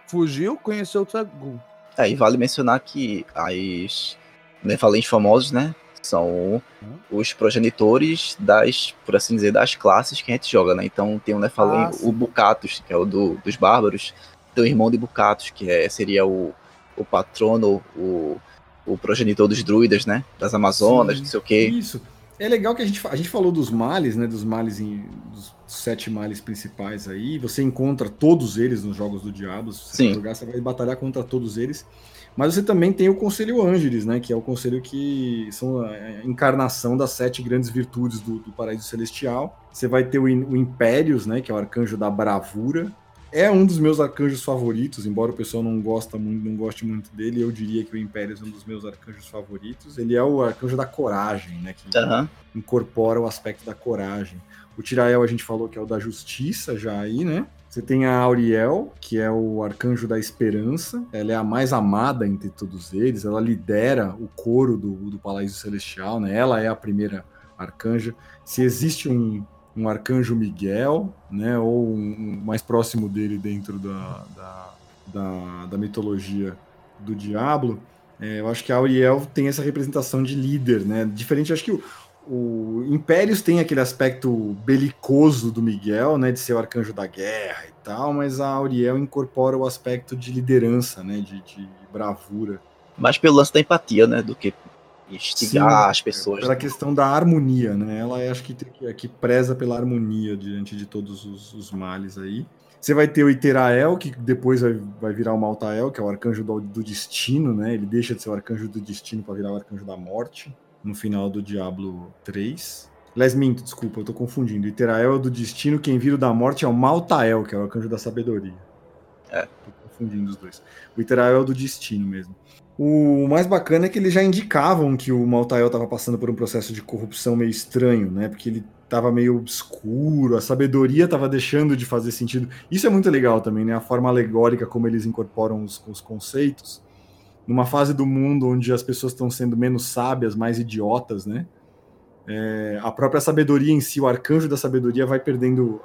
S2: Fugiu, conheceu o Tragul.
S1: É, e vale mencionar que as Nefalens famosos, né? São os progenitores das, por assim dizer, das classes que a gente joga, né? Então tem o Nefalem,
S2: Ah,
S1: o Bucatus, que é o do, dos bárbaros, tem o irmão de Bucatus, que é, seria o, o patrono, o, o progenitor dos druidas, né? Das Amazonas,
S3: Sim.
S1: não sei o quê.
S3: Isso. É legal que a gente, a gente falou dos males, né? Dos males, em, dos sete males principais aí. Você encontra todos eles nos jogos do Diabo. Se você
S1: Sim.
S3: jogar, você vai batalhar contra todos eles. Mas você também tem o Conselho Ângeles, né? Que é o conselho que são a encarnação das sete grandes virtudes do, do Paraíso Celestial. Você vai ter o, o Impérios, né? Que é o arcanjo da bravura. É um dos meus arcanjos favoritos, embora o pessoal não gosta muito, não goste muito dele, eu diria que o Impérios é um dos meus arcanjos favoritos. Ele é o arcanjo da coragem, né? Que
S1: Aham.
S3: incorpora o aspecto da coragem. O Tirael a gente falou que é o da justiça já aí, né? Você tem a Auriel, que é o arcanjo da esperança. Ela é a mais amada entre todos eles. Ela lidera o coro do, do Paraíso Celestial, né? Ela é a primeira arcanja. Se existe um, um arcanjo Miguel, né? Ou um, um mais próximo dele dentro da, da, da, da mitologia do Diablo, é, eu acho que a Auriel tem essa representação de líder, né? Diferente, acho que o, o Impérios tem aquele aspecto belicoso do Miguel, né, de ser o arcanjo da guerra e tal, mas a Auriel incorpora o aspecto de liderança, né, de, de bravura.
S1: Mais pelo lance da empatia, né? Do que instigar
S3: Sim,
S1: as pessoas.
S3: Pela questão da harmonia, né? Ela é, acho que, que, que preza pela harmonia diante de todos os, os males aí. Você vai ter o Iterael, que depois vai, vai virar o Maltael, que é o arcanjo do, do destino, né? Ele deixa de ser o arcanjo do destino para virar o arcanjo da morte no final do Diablo 3. Les minto, desculpa, eu tô confundindo. O Iterael é o do destino, quem vira o da morte é o Maltael, que é o arcanjo da sabedoria.
S1: É.
S3: Tô confundindo os dois. O Iterael é o do destino mesmo. O mais bacana é que eles já indicavam que o Maltael estava passando por um processo de corrupção meio estranho, né? Porque ele estava meio obscuro, a sabedoria estava deixando de fazer sentido. Isso é muito legal também, né? A forma alegórica como eles incorporam os, os conceitos. Numa fase do mundo onde as pessoas estão sendo menos sábias, mais idiotas, né? É, a própria sabedoria em si, o arcanjo da sabedoria vai perdendo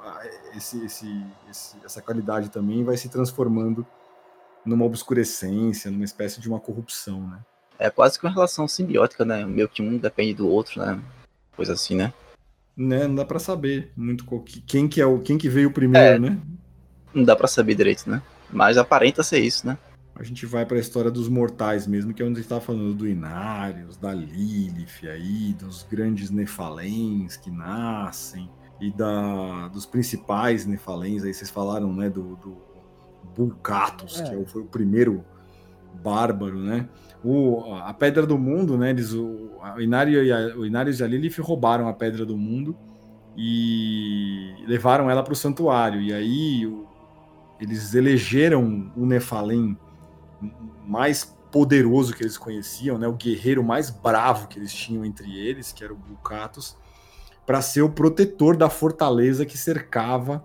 S3: esse, esse, esse, essa qualidade também vai se transformando numa obscurecência, numa espécie de uma corrupção, né?
S1: É quase que uma relação simbiótica, né? Meio que um depende do outro, né? Coisa assim, né?
S3: né? Não dá para saber muito quem que é o quem que veio primeiro,
S1: É.
S3: né?
S1: Não dá pra saber direito, né? Mas aparenta ser isso, né?
S3: A gente vai para a história dos mortais mesmo, que é onde a gente estava falando do Inarius, da Lilith aí, dos grandes Nefalens que nascem e da dos principais Nefalens aí vocês falaram, né, do, do Bulcatus,
S2: É.
S3: que é foi o primeiro bárbaro, né? O, a Pedra do Mundo, né? Eles, o, o, Inário e a, o Inarius e a Lilith roubaram a Pedra do Mundo e levaram ela para o santuário. E aí o- eles elegeram o Nefalém mais poderoso que eles conheciam, né, o guerreiro mais bravo que eles tinham entre eles, que era o Bucatus, para ser o protetor da fortaleza que cercava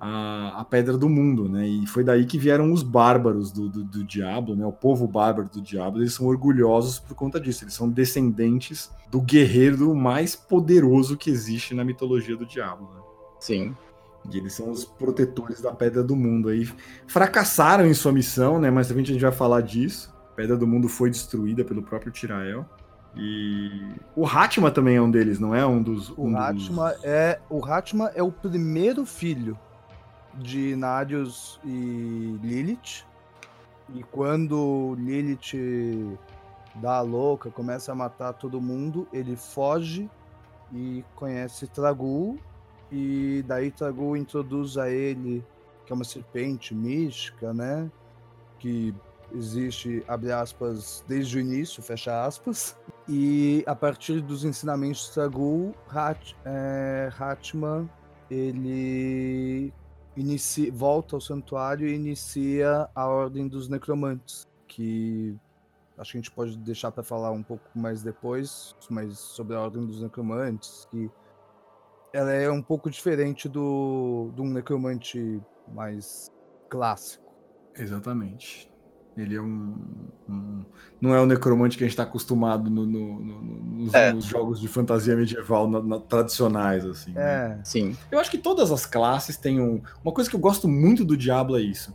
S3: a, a, Pedra do Mundo, né? E foi daí que vieram os bárbaros do, do, do Diablo, né? O povo bárbaro do Diablo, eles são orgulhosos por conta disso. Eles são descendentes do guerreiro mais poderoso que existe na mitologia do Diablo. Né?
S1: Sim.
S3: E eles são os protetores da Pedra do Mundo. Aí fracassaram em sua missão, né? Mas a gente vai falar disso. A Pedra do Mundo foi destruída pelo próprio Tirael. E o Hatma também é um deles, não é um dos.
S2: Um
S3: o
S2: Hatma
S3: dos...
S2: é o Hatma é o primeiro filho de Narius e Lilith. E quando Lilith dá a louca, começa a matar todo mundo, ele foge e conhece Tragul. E daí Tragul introduz a ele, que é uma serpente mística, né? Que existe, abre aspas, desde o início, fecha aspas. E a partir dos ensinamentos de Tragul, Hat, é, Hatman, ele inicia, volta ao santuário e inicia a Ordem dos Necromantes, que acho que a gente pode deixar para falar um pouco mais depois, mas sobre a Ordem dos Necromantes, que ela é um pouco diferente do de um necromante mais clássico.
S3: Exatamente. Ele é um, um, Não é o necromante que a gente está acostumado no, no, no, nos, é. nos, jogos de fantasia medieval na, na, tradicionais, assim. Né?
S2: É, né?
S1: sim.
S3: Eu acho que todas as classes têm um. Uma coisa que eu gosto muito do Diablo é isso.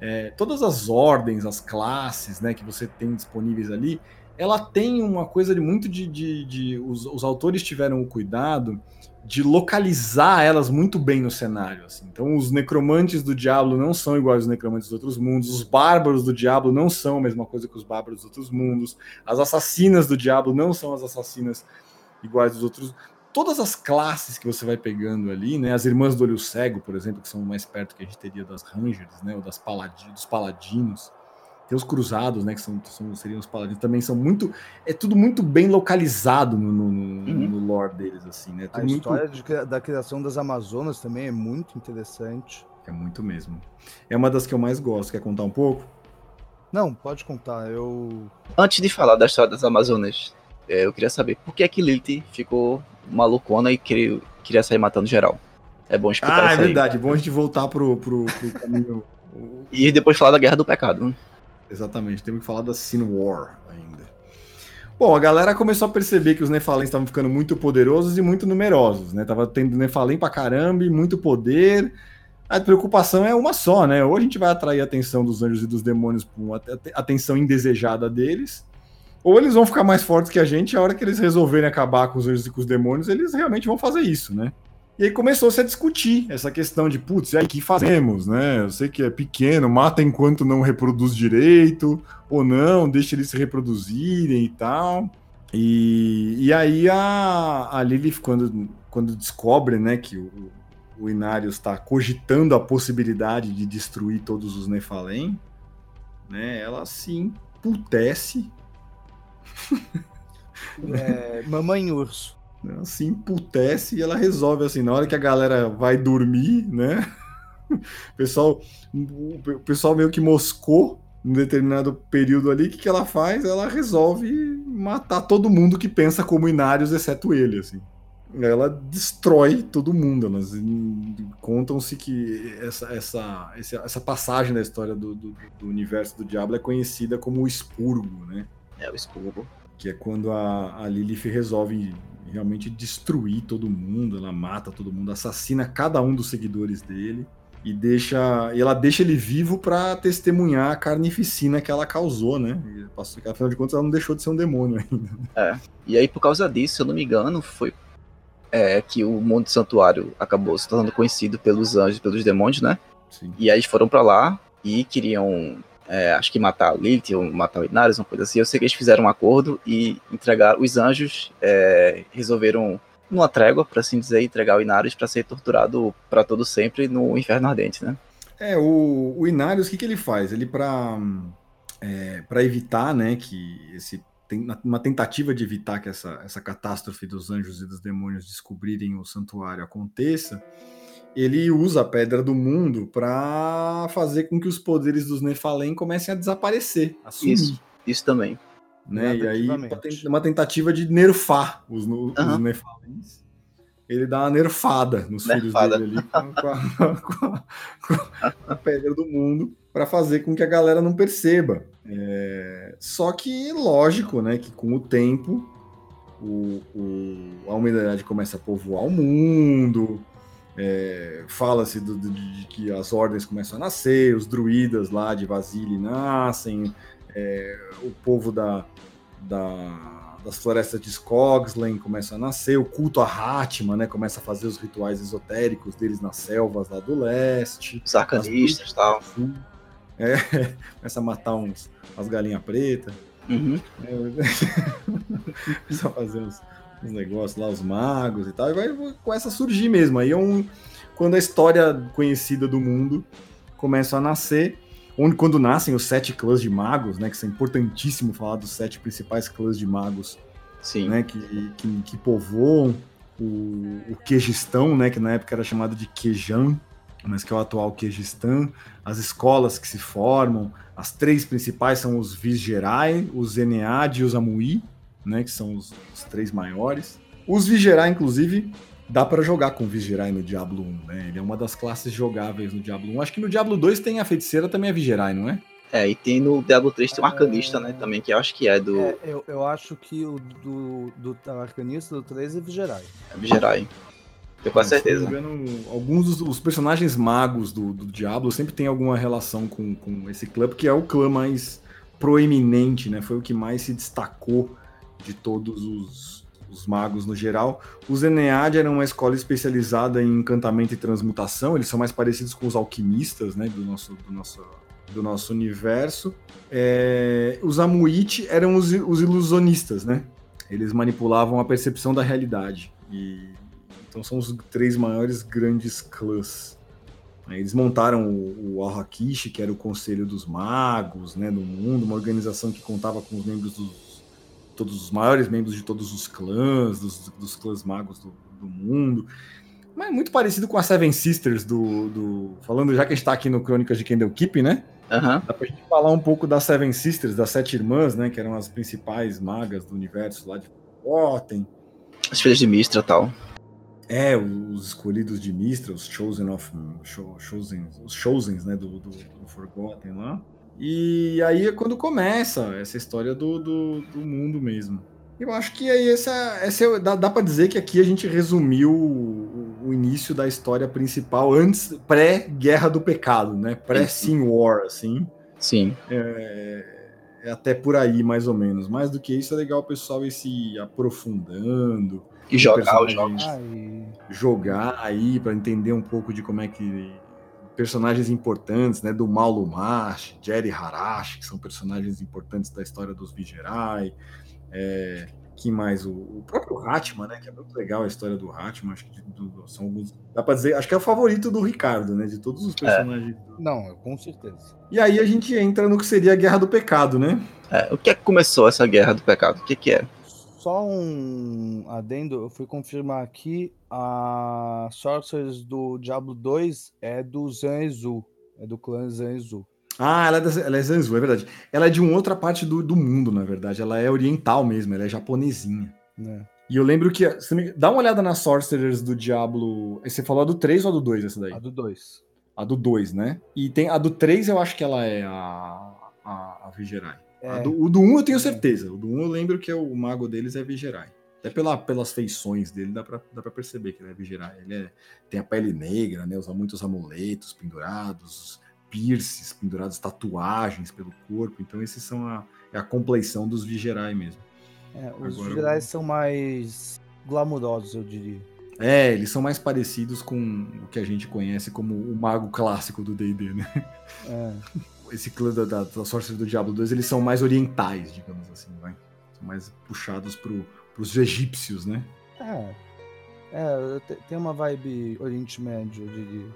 S3: É, todas as ordens, as classes, né, que você tem disponíveis ali, ela tem uma coisa de muito de. de, de os, os autores tiveram o cuidado de localizar elas muito bem no cenário. Assim. Então, os necromantes do Diablo não são iguais aos necromantes dos outros mundos, os bárbaros do Diablo não são a mesma coisa que os bárbaros dos outros mundos, as assassinas do Diablo não são as assassinas iguais dos outros. Todas as classes que você vai pegando ali, né? As irmãs do olho cego, por exemplo, que são mais perto que a gente teria das Rangers, né? Ou das paladi dos paladinos. Tem os cruzados, né? Que são, são, seriam os paladinos, também são muito. É tudo muito bem localizado no, no, uhum. no lore deles, assim, né?
S2: Tudo a história muito... de, da criação das Amazonas também é muito interessante.
S3: É muito mesmo. É uma das que eu mais gosto. Quer contar um pouco?
S2: Não, pode contar. Eu.
S1: Antes de falar da história das Amazonas, é, eu queria saber por que a Lilith ficou malucona e queria, queria sair matando geral. É bom explicar
S3: Ah,
S1: é
S3: verdade. Aí. Bom a gente voltar pro, pro, pro caminho.
S1: e depois falar da Guerra do Pecado.
S3: Exatamente, temos que falar da Sin War ainda. Bom, a galera começou a perceber que os Nephalem estavam ficando muito poderosos e muito numerosos, né? Tava tendo Nephalem pra caramba e muito poder. A preocupação é uma só, né? Ou a gente vai atrair a atenção dos anjos e dos demônios por atenção indesejada deles, ou eles vão ficar mais fortes que a gente, a hora que eles resolverem acabar com os anjos e com os demônios, eles realmente vão fazer isso, né? E aí começou-se a discutir essa questão de, putz, e aí que fazemos, né? Eu sei que é pequeno, mata enquanto não reproduz direito, ou não, deixa eles se reproduzirem e tal. E, e aí a, a Lilith, quando, quando descobre, né, que o, o Inarius está cogitando a possibilidade de destruir todos os Nephalem, né, ela se emputece.
S2: É, mamãe urso
S3: né, se emputece e ela resolve assim, na hora que a galera vai dormir, né? O pessoal, o pessoal meio que moscou num determinado período ali, o que, que ela faz? Ela resolve matar todo mundo que pensa como Inários, exceto ele, assim. Ela destrói todo mundo. Elas contam-se que essa, essa, essa passagem da história do, do, do universo do Diablo é conhecida como o expurgo, né?
S1: É o expurgo.
S3: Que é quando a, a Lilith resolve realmente destruir todo mundo, ela mata todo mundo, assassina cada um dos seguidores dele e deixa e ela deixa ele vivo para testemunhar a carnificina que ela causou, né? E, afinal de contas, ela não deixou de ser um demônio ainda.
S1: É. E aí por causa disso, se eu não me engano, foi é, que o mundo santuário acabou se tornando conhecido pelos anjos, pelos demônios, né?
S3: Sim.
S1: E aí eles foram para lá e queriam é, acho que matar a Lilith ou matar o Inarius, uma coisa assim. Eu sei que eles fizeram um acordo e entregaram. Os anjos é, resolveram, numa trégua, para assim dizer, entregar o Inarius para ser torturado para todo sempre no Inferno Ardente, né?
S3: É, o, o Inarius, o que, que ele faz? Ele, para é, evitar, né, que esse. Tem uma tentativa de evitar que essa, essa catástrofe dos anjos e dos demônios descobrirem o santuário aconteça, ele usa a pedra do mundo para fazer com que os poderes dos Nephalem comecem a desaparecer, a. Isso.
S1: Isso também.
S3: Né? E aí, uma tentativa de nerfar os,
S1: Aham.
S3: Nephalins. Ele dá uma nerfada nos
S1: Nerfada.
S3: filhos dele ali com a, com a- com a- com a pedra do mundo para fazer com que a galera não perceba. É, Só que, lógico, né, que com o tempo o, o- a humanidade começa a povoar o mundo, é, fala-se de que as ordens começam a nascer, os druidas lá de Vasily nascem, é, o povo da, da- das florestas de Skogslen começa a nascer, o culto a Hatma, né, começa a fazer os rituais esotéricos deles nas selvas lá do leste.
S1: Os arcanistas e tal.
S3: É, começa a matar uns, umas galinhas pretas.
S1: Uhum.
S3: Precisa fazer uns, uns negócios lá, os magos e tal, e vai começa a surgir mesmo. Aí é um. Quando a história conhecida do mundo começa a nascer, onde quando nascem os sete clãs de magos, né? Que são importantíssimo falar dos sete principais clãs de magos,
S1: Sim.
S3: né? Que, que, que povoam o, o Quejistão, né? Que na época era chamado de Quejan, mas que é o atual Quejistão, as escolas que se formam, as três principais são os Vigerai, os Enead e os Amui, né, que são os, os três maiores. Os Vigerai, inclusive, dá para jogar com o Vigerai no Diablo 1, né? Ele é uma das classes jogáveis no Diablo 1. Acho que no Diablo 2 tem a feiticeira também a Vigerai, não é?
S1: É, e tem no Diablo 3 tem um arcanista, né? Também, que eu acho que é do
S2: É, eu, eu acho que o do, do, do Arcanista do 3 é Vigerai.
S1: Vigerai. Tenho quase
S3: Se não
S1: certeza.
S3: engano, alguns dos os personagens magos do, do Diablo sempre tem alguma relação com, com esse clã, porque é o clã mais proeminente, né? Foi o que mais se destacou de todos os, os magos no geral. Os Enead eram uma escola especializada em encantamento e transmutação, eles são mais parecidos com os alquimistas, né? Do nosso, do nosso, do nosso universo. É, os Amuit eram os, os ilusionistas, né? Eles manipulavam a percepção da realidade. E então são os três maiores grandes clãs. Eles montaram o, o Al-Hakish, que era o Conselho dos Magos né, no mundo, uma organização que contava com os membros dos. Todos os maiores membros de todos os clãs, dos, dos clãs magos do, do mundo. Mas muito parecido com a Seven Sisters do. do- falando, já que a gente está aqui no Crônicas de Candlekeep, né?
S1: Aham.
S3: Dá pra gente falar um pouco das Seven Sisters, das Sete Irmãs, né? Que eram as principais magas do universo lá de Forgotten.
S1: As filhas de Mistra e tal.
S3: É, os escolhidos de Mistra, os Chosen of. Cho, chosen, os Chosens, né? Do, do, do Forgotten lá. E aí é quando começa essa história do, do, do mundo mesmo. Eu acho que aí essa, essa é- dá, dá para dizer que aqui a gente resumiu o, o início da história principal antes, pré-Guerra do Pecado, né? Pré-Sin War, assim.
S1: Sim.
S3: É, é até por aí, mais ou menos. Mais do que isso, é legal o pessoal ir se aprofundando,
S1: E jogar os jogos.
S3: Jogar aí para entender um pouco de como é que personagens importantes, né, do Malumash, Jerry Harashi, que são personagens importantes da história dos Vigerai. É, que mais o, o próprio Hatman, né, que é muito legal a história do Hatman, acho que de- do- são alguns, dá para dizer, acho que é o favorito do Ricardo, né, de todos os personagens.
S2: Não, com certeza.
S3: E aí a gente entra no que seria a Guerra do Pecado, né?
S1: É, o que é que começou essa guerra do pecado? O que que é?
S2: Só um adendo, eu fui confirmar aqui, a Sorcerers do Diablo 2 é do Zanzu, é do clã Zanzu.
S3: Ah, ela é, da- ela é Zanzu, é verdade. Ela é de uma outra parte do, do mundo, na verdade. Ela é oriental mesmo, ela é japonesinha.
S2: Né?
S3: E eu lembro que. me- Dá uma olhada nas Sorcerers do Diablo. Você falou a do 3 ou a do 2 essa daí?
S2: A do 2.
S3: A do 2, né? E tem a do 3, eu acho que ela é a, a, a Vigerai.
S2: É,
S3: do, o do 1 eu tenho certeza. O do 1 eu lembro que é o mago deles é Vigerai. Até pela, pelas feições dele dá pra, dá pra perceber que ele é Vigerai. Ele é- tem a pele negra, né? Usa muitos amuletos pendurados, pierces pendurados, tatuagens pelo corpo. Então esses são a, é a compleição dos Vigerai mesmo.
S2: é, os
S3: agora
S2: Vigerais são mais glamurosos, eu diria.
S3: É, eles são mais parecidos com o que a gente conhece como o mago clássico do D&D, né?
S2: É,
S3: Esse clã da, da, da Sorcerer do Diablo 2, eles são mais orientais, digamos assim, vai. São mais puxados pro, pros egípcios, né?
S2: é, é, te- tem uma vibe Oriente Médio, eu diria.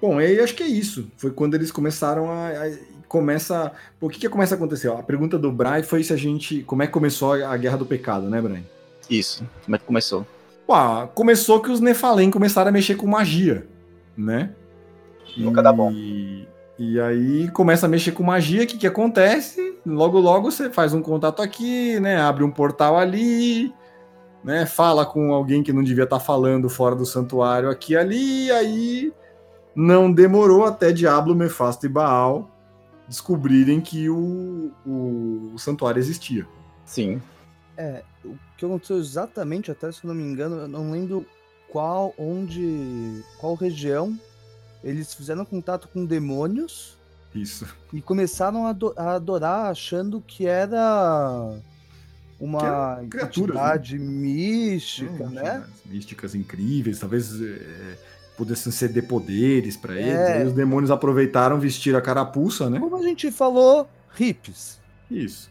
S3: Bom, aí acho que é isso. Foi quando eles começaram a. a começa. Pô, o que, que começa a acontecer? Ó, a pergunta do Brian foi se a gente. Como é que começou a, a Guerra do Pecado, né, Brian?
S1: Isso. Como é que começou?
S3: Pô, começou que os Nephalem começaram a mexer com magia, né?
S1: Nunca dá bom.
S3: E, e aí começa a mexer com magia, o que, que acontece? logo logo você faz um contato aqui, né? Abre um portal ali, né? Fala com alguém que não devia estar falando fora do santuário aqui e ali, e aí não demorou até Diablo, Mefasto e Baal descobrirem que o, o, o santuário existia.
S1: Sim.
S2: É, o que aconteceu exatamente, até se eu não me engano, eu não lembro qual, onde, qual região eles fizeram contato com demônios
S3: Isso.
S2: e começaram a, ado- a adorar achando que era uma
S3: criaturas,
S2: entidade mística,
S3: Hum,
S2: né?
S3: Místicas incríveis, talvez é, pudessem ceder poderes para eles.
S2: É.
S3: Aí os demônios aproveitaram, vestiram a carapuça, né?
S2: Como a gente falou, hips.
S3: Isso.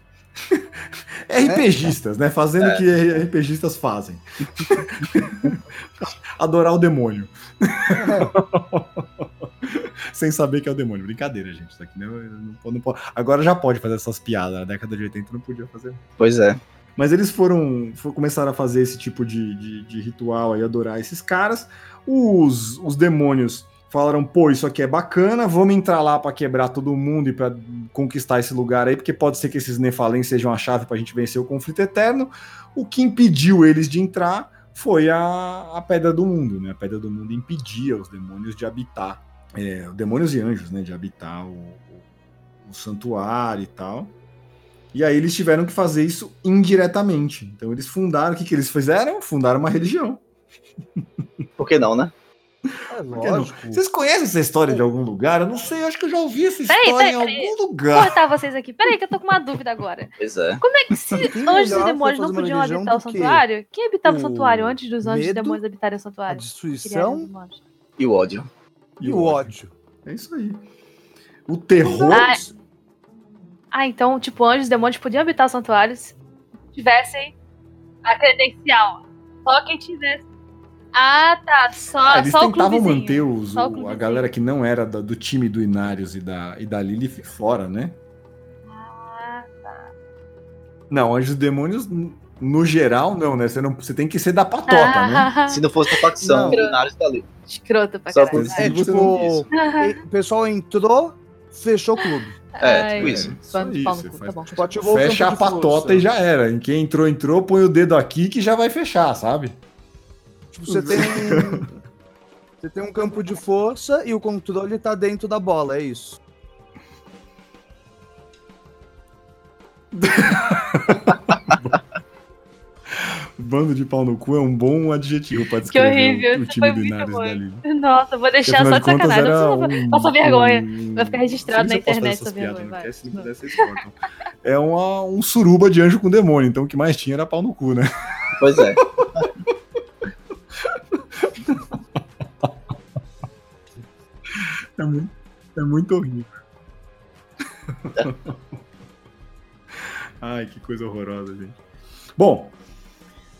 S3: RPGistas, né? Fazendo o que RPGistas fazem. Adorar o demônio. Sem saber que é o demônio. Brincadeira, gente. Isso aqui não, não não pode- Agora já pode fazer essas piadas. Na década de 80 não podia fazer.
S1: Pois é.
S3: Mas eles foram, fo- começaram a fazer esse tipo de, de, de ritual aí, adorar esses caras. Os, os demônios falaram, pô, isso aqui é bacana, vamos entrar lá pra quebrar todo mundo e pra conquistar esse lugar aí, porque pode ser que esses Nefalém sejam a chave pra gente vencer o conflito eterno. O que impediu eles de entrar foi a, a Pedra do Mundo, né? A Pedra do Mundo impedia os demônios de habitar, é, demônios e anjos, né? De habitar o, o- o santuário e tal. E aí eles tiveram que fazer isso indiretamente. Então eles fundaram, o que, que eles fizeram? Fundaram uma religião.
S1: Por que não, né?
S2: É lógico.
S3: Vocês conhecem essa história de algum lugar? Eu não sei, eu acho que eu já ouvi essa
S4: Peraí,
S3: história
S4: peraí,
S3: em
S4: peraí.
S3: algum
S4: Vou
S3: lugar.
S4: cortar vocês aqui. Peraí, que eu tô com uma dúvida agora.
S1: Pois é.
S4: Como é que se anjos e demônios não podiam habitar o santuário? Quem habitava o santuário antes dos anjos e demônios habitarem o
S2: A
S4: santuário? Criarem
S2: destruição.
S1: E o ódio.
S2: e o ódio.
S3: É isso aí. O terror.
S4: Ah, Ah, então, tipo, anjos e demônios podiam habitar o santuário se tivessem a credencial. Só quem tivesse. Ah, tá. Só,
S3: Ah, eles
S4: só o
S3: tentavam manter os-
S4: Só o
S3: o- a galera que não era da- do time do Inários e da, e da Lilith fora, né?
S4: Ah,
S3: Não, Anjos e Demônios, no geral, não, né? Você, não, você tem que ser da patota, né?
S4: ah,
S1: Se não fosse a facção,
S2: Não.
S1: binários tá ali.
S4: Escroto pra
S1: Só
S4: caralho.
S1: por-
S2: É tipo, o pessoal entrou, fechou o clube.
S1: É,
S4: Ai,
S1: tipo isso.
S4: De
S3: Isso
S4: tá bom.
S2: Tipo, o
S3: Fecha a patota
S2: força.
S3: e já era. Em quem entrou, entrou, põe o dedo aqui que já vai fechar, sabe?
S2: Tipo, você tem um, você tem um campo de força e o controle tá dentro da bola, é isso.
S3: Bando de pau no cu é um bom adjetivo pra
S4: Que
S3: descrever
S4: horrível,
S3: o, o time do
S4: muito
S3: Inários
S4: ruim.
S3: da Lili.
S4: Nossa, vou deixar só
S3: de
S4: sacanagem. Não precisa
S3: um-
S4: passar vergonha.
S3: um-
S4: Vai ficar registrado na internet essa vergonha,
S3: não
S4: vai.
S3: quer, se não puder, vocês cortam. É uma, um suruba de anjo com demônio, então o que mais tinha era pau no cu, né?
S1: Pois é.
S3: É muito, é muito horrível. Ai, que coisa horrorosa, gente. Bom,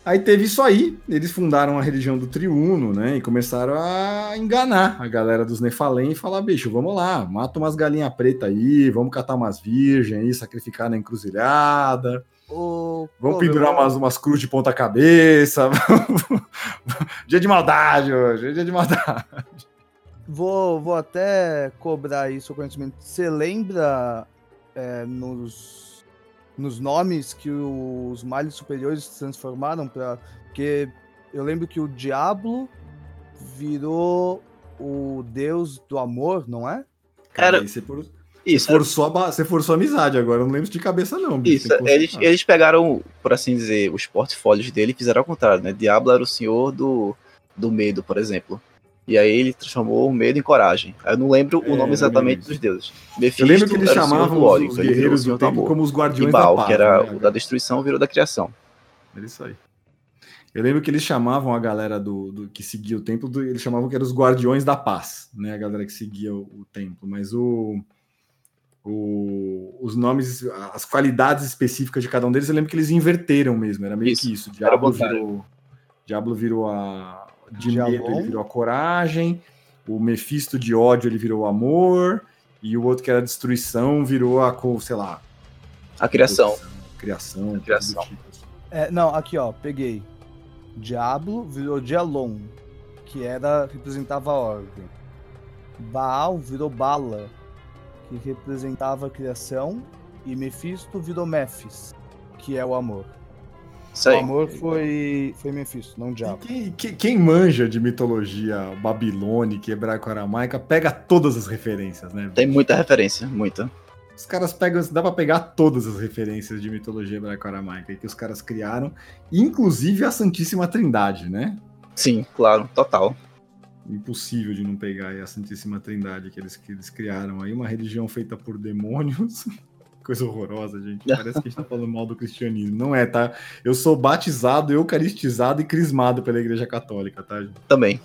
S3: aí teve isso aí. Eles fundaram a religião do Triuno, né? E começaram a enganar a galera dos Nefalém e falar: bicho, vamos lá, mata umas galinhas pretas aí, vamos catar umas virgens aí, sacrificar na encruzilhada,
S2: Ô,
S3: vamos
S2: pô,
S3: pendurar umas, umas cruzes de ponta-cabeça. dia de maldade hoje, dia de maldade.
S2: Vou, vou até cobrar isso o conhecimento. Você lembra é, nos, nos nomes que os males superiores se transformaram para Porque eu lembro que o Diablo virou o deus do amor, não é?
S3: Cara, aí você, for-
S1: Isso,
S3: forçou a, você forçou a amizade agora, eu não lembro de cabeça não. bicho,
S1: Isso, eles, eles pegaram, por assim dizer, os portfólios dele e fizeram ao contrário, né? Diablo era o senhor do, do medo, por exemplo. E aí ele transformou o medo em coragem. Eu não lembro
S3: É,
S1: o nome
S3: eu
S1: exatamente dos deuses.
S3: Eu
S1: Mephisto
S3: lembro que eles chamavam
S1: do ódio,
S3: os
S1: então
S3: guerreiros do tempo como os
S1: E
S3: guardiões
S1: Baal,
S3: da paz.
S1: que era
S3: né?
S1: o da destruição, virou da criação.
S3: Era isso aí. Eu lembro que eles chamavam a galera do, do- que seguia o templo, do- eles chamavam que eram os guardiões da paz, né? A galera que seguia o, o templo. Mas o, o- os nomes, as qualidades específicas de cada um deles, eu lembro que eles inverteram mesmo. Era meio
S1: Isso,
S3: que isso. Diablo virou, Diablo virou a de medo, ele virou a coragem. O Mefisto de ódio, ele virou o amor. E o outro que era destruição virou a, co- sei lá,
S1: A criação.
S3: Criação. do
S1: Criação.
S3: tipo, assim.
S2: É, não, aqui ó, peguei. Diablo virou Dialon, que era representava a ordem. Baal virou Bala, que representava a criação. e Mephisto virou Mephis, que é o amor.
S1: Isso
S2: O
S1: aí.
S2: amor foi, foi Mephisto, não o diabo.
S3: Quem, quem- quem manja de mitologia babilônica, hebraico-aramaica, pega todas as referências, né?
S1: Tem muita referência, muita.
S3: Os caras pegam, dá pra pegar todas as referências de mitologia hebraico-aramaica que os caras criaram, inclusive a Santíssima Trindade, né?
S1: Sim, claro, total.
S3: Impossível de não pegar aí a Santíssima Trindade que eles, que eles criaram aí, uma religião feita por demônios. Coisa horrorosa, gente. Parece que a gente tá falando mal do cristianismo. Não é, tá? Eu sou batizado, eucaristizado e crismado pela Igreja Católica, tá, gente?
S1: Também.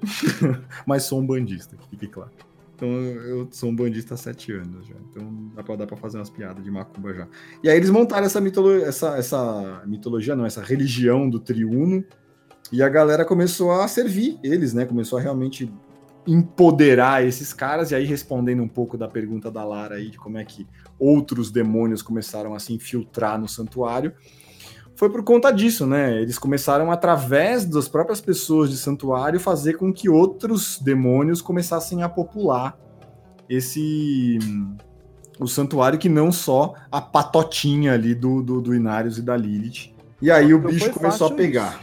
S3: Mas sou um bandista, que fique claro. Então eu sou um bandista há sete anos já. Então dá pra, dá pra fazer umas piadas de macumba já. E aí eles montaram essa, mitolo essa, essa mitologia, não, essa religião do triuno. E a galera começou a servir eles, né? Começou a realmente empoderar esses caras. E aí, respondendo um pouco da pergunta da Lara aí, de como é que outros demônios começaram a se infiltrar no santuário, foi por conta disso, né? Eles começaram, através das próprias pessoas de santuário, fazer com que outros demônios começassem a popular esse. o santuário, que não só a patotinha ali do, do, do Inarius e da Lilith. E aí o bicho começou a pegar.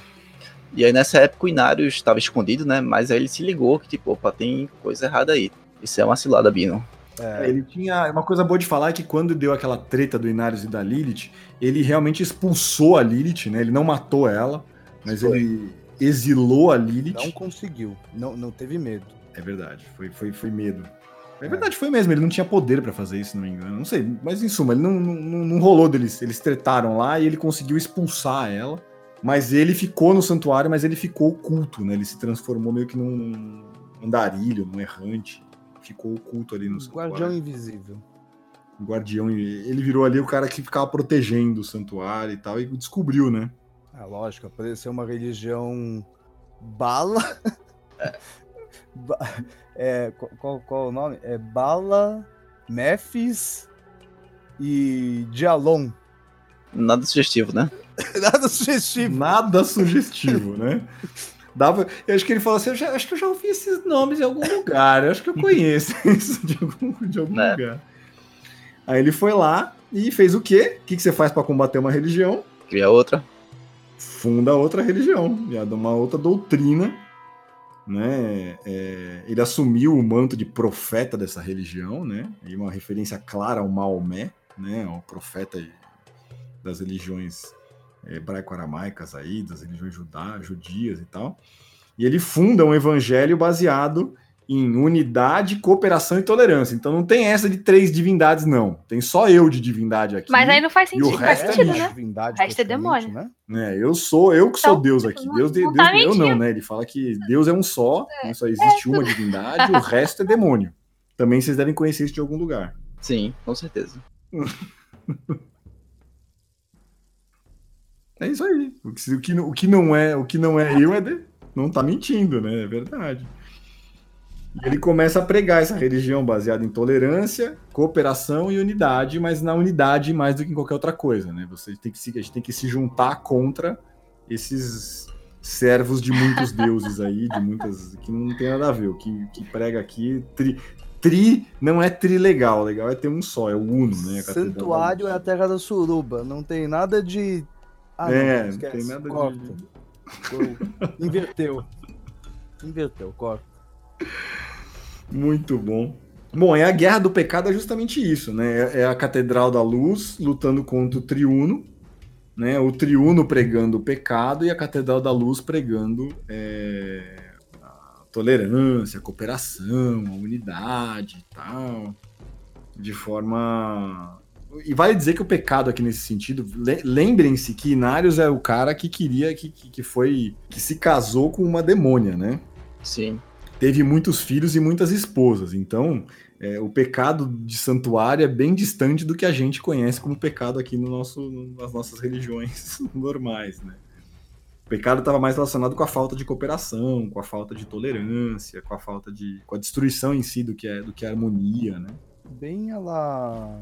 S1: E aí nessa época o Inarius estava escondido, né? Mas aí ele se ligou que, tipo, opa, tem coisa errada aí. Isso é uma cilada, Bino.
S2: É,
S3: Ele tinha. Uma coisa boa de falar é que quando deu aquela treta do Inarius e da Lilith, ele realmente expulsou a Lilith, né? Ele não matou ela, mas
S1: Foi.
S3: ele exilou a Lilith.
S2: não conseguiu, não, não teve medo.
S3: É verdade, foi, foi, foi medo. É verdade, foi mesmo. Ele não tinha poder pra fazer isso, se não me engano. Não sei, mas em suma, ele não, não não rolou deles. Eles tretaram lá e ele conseguiu expulsar ela. Mas ele ficou no santuário, mas ele ficou oculto, né? Ele se transformou meio que num andarilho, num errante. Ficou oculto ali no
S2: Um
S3: santuário.
S2: guardião invisível.
S3: Um guardião. Ele virou ali o cara que ficava protegendo o santuário e tal, e descobriu, né?
S2: É lógico, apareceu uma religião bala. Ba- é, qual, qual, qual o nome? É Bala, Mephis e Dialon.
S1: Nada sugestivo, né?
S2: Nada sugestivo.
S3: Nada sugestivo, né? Dava, eu acho que ele falou assim: eu já- acho que eu já ouvi esses nomes em algum lugar, eu acho que eu conheço isso de algum, de algum
S1: É.
S3: lugar. Aí ele foi lá e fez o quê? O que, que você faz pra combater uma religião?
S1: Cria outra.
S3: Funda outra religião, já uma outra doutrina. Né? É, ele assumiu o manto de profeta dessa religião, né? E uma referência clara ao Maomé, né? O profeta das religiões hebraico-aramaicas aí, das religiões judá, judias e tal. E ele funda um evangelho baseado em unidade, cooperação e tolerância. Então não tem essa de três divindades, não. Tem só eu de divindade aqui.
S4: Mas aí não faz
S3: E o
S4: sentido, faz
S3: resto é
S4: sentido,
S3: lixo.
S4: né?
S2: Divindade,
S4: O resto é demônio.
S2: Né?
S3: É, eu sou, eu que sou
S4: Então,
S3: Deus
S4: tipo,
S3: aqui.
S4: não-
S3: Deus, de-
S4: não
S3: Deus
S4: tá
S3: eu não, né? Ele fala que Deus é um só, né? só existe uma divindade, o resto é demônio. Também vocês devem conhecer isso de algum lugar.
S1: Sim, com certeza.
S3: É isso aí. O que, o que, não- o que não é, o que não é eu é de, não tá mentindo, né? É verdade. E ele começa a pregar essa religião baseada em tolerância, cooperação e unidade, mas na unidade mais do que em qualquer outra coisa, né? Você tem que se, a gente tem que se juntar contra esses servos de muitos deuses aí, de muitas que não tem nada a ver. O que, que prega aqui tri, tri não é trilegal, legal é ter um só, é o uno, né?
S2: Santuário é a terra da suruba. Não tem nada de. Ah,
S3: É, não
S2: esquece,
S3: tem nada
S2: corta.
S3: de-
S2: Inverteu. Inverteu, corta.
S3: Muito bom. Bom, é a guerra do pecado é justamente isso, né? É a Catedral da Luz lutando contra o Triuno, né? O Triuno pregando o pecado e a Catedral da Luz pregando é, a tolerância, a cooperação, a unidade e tal, de forma e vale dizer que o pecado aqui nesse sentido, le- lembrem-se que Inarius é o cara que queria que, que, que foi que se casou com uma demônia, né?
S1: Sim.
S3: teve muitos filhos e muitas esposas. Então, é, o pecado de santuário é bem distante do que a gente conhece como pecado aqui no nosso, nas nossas religiões normais, né? O pecado estava mais relacionado com a falta de cooperação, com a falta de tolerância, com a falta de, com a destruição em si do que é, do que é harmonia, né?
S2: Bem ela.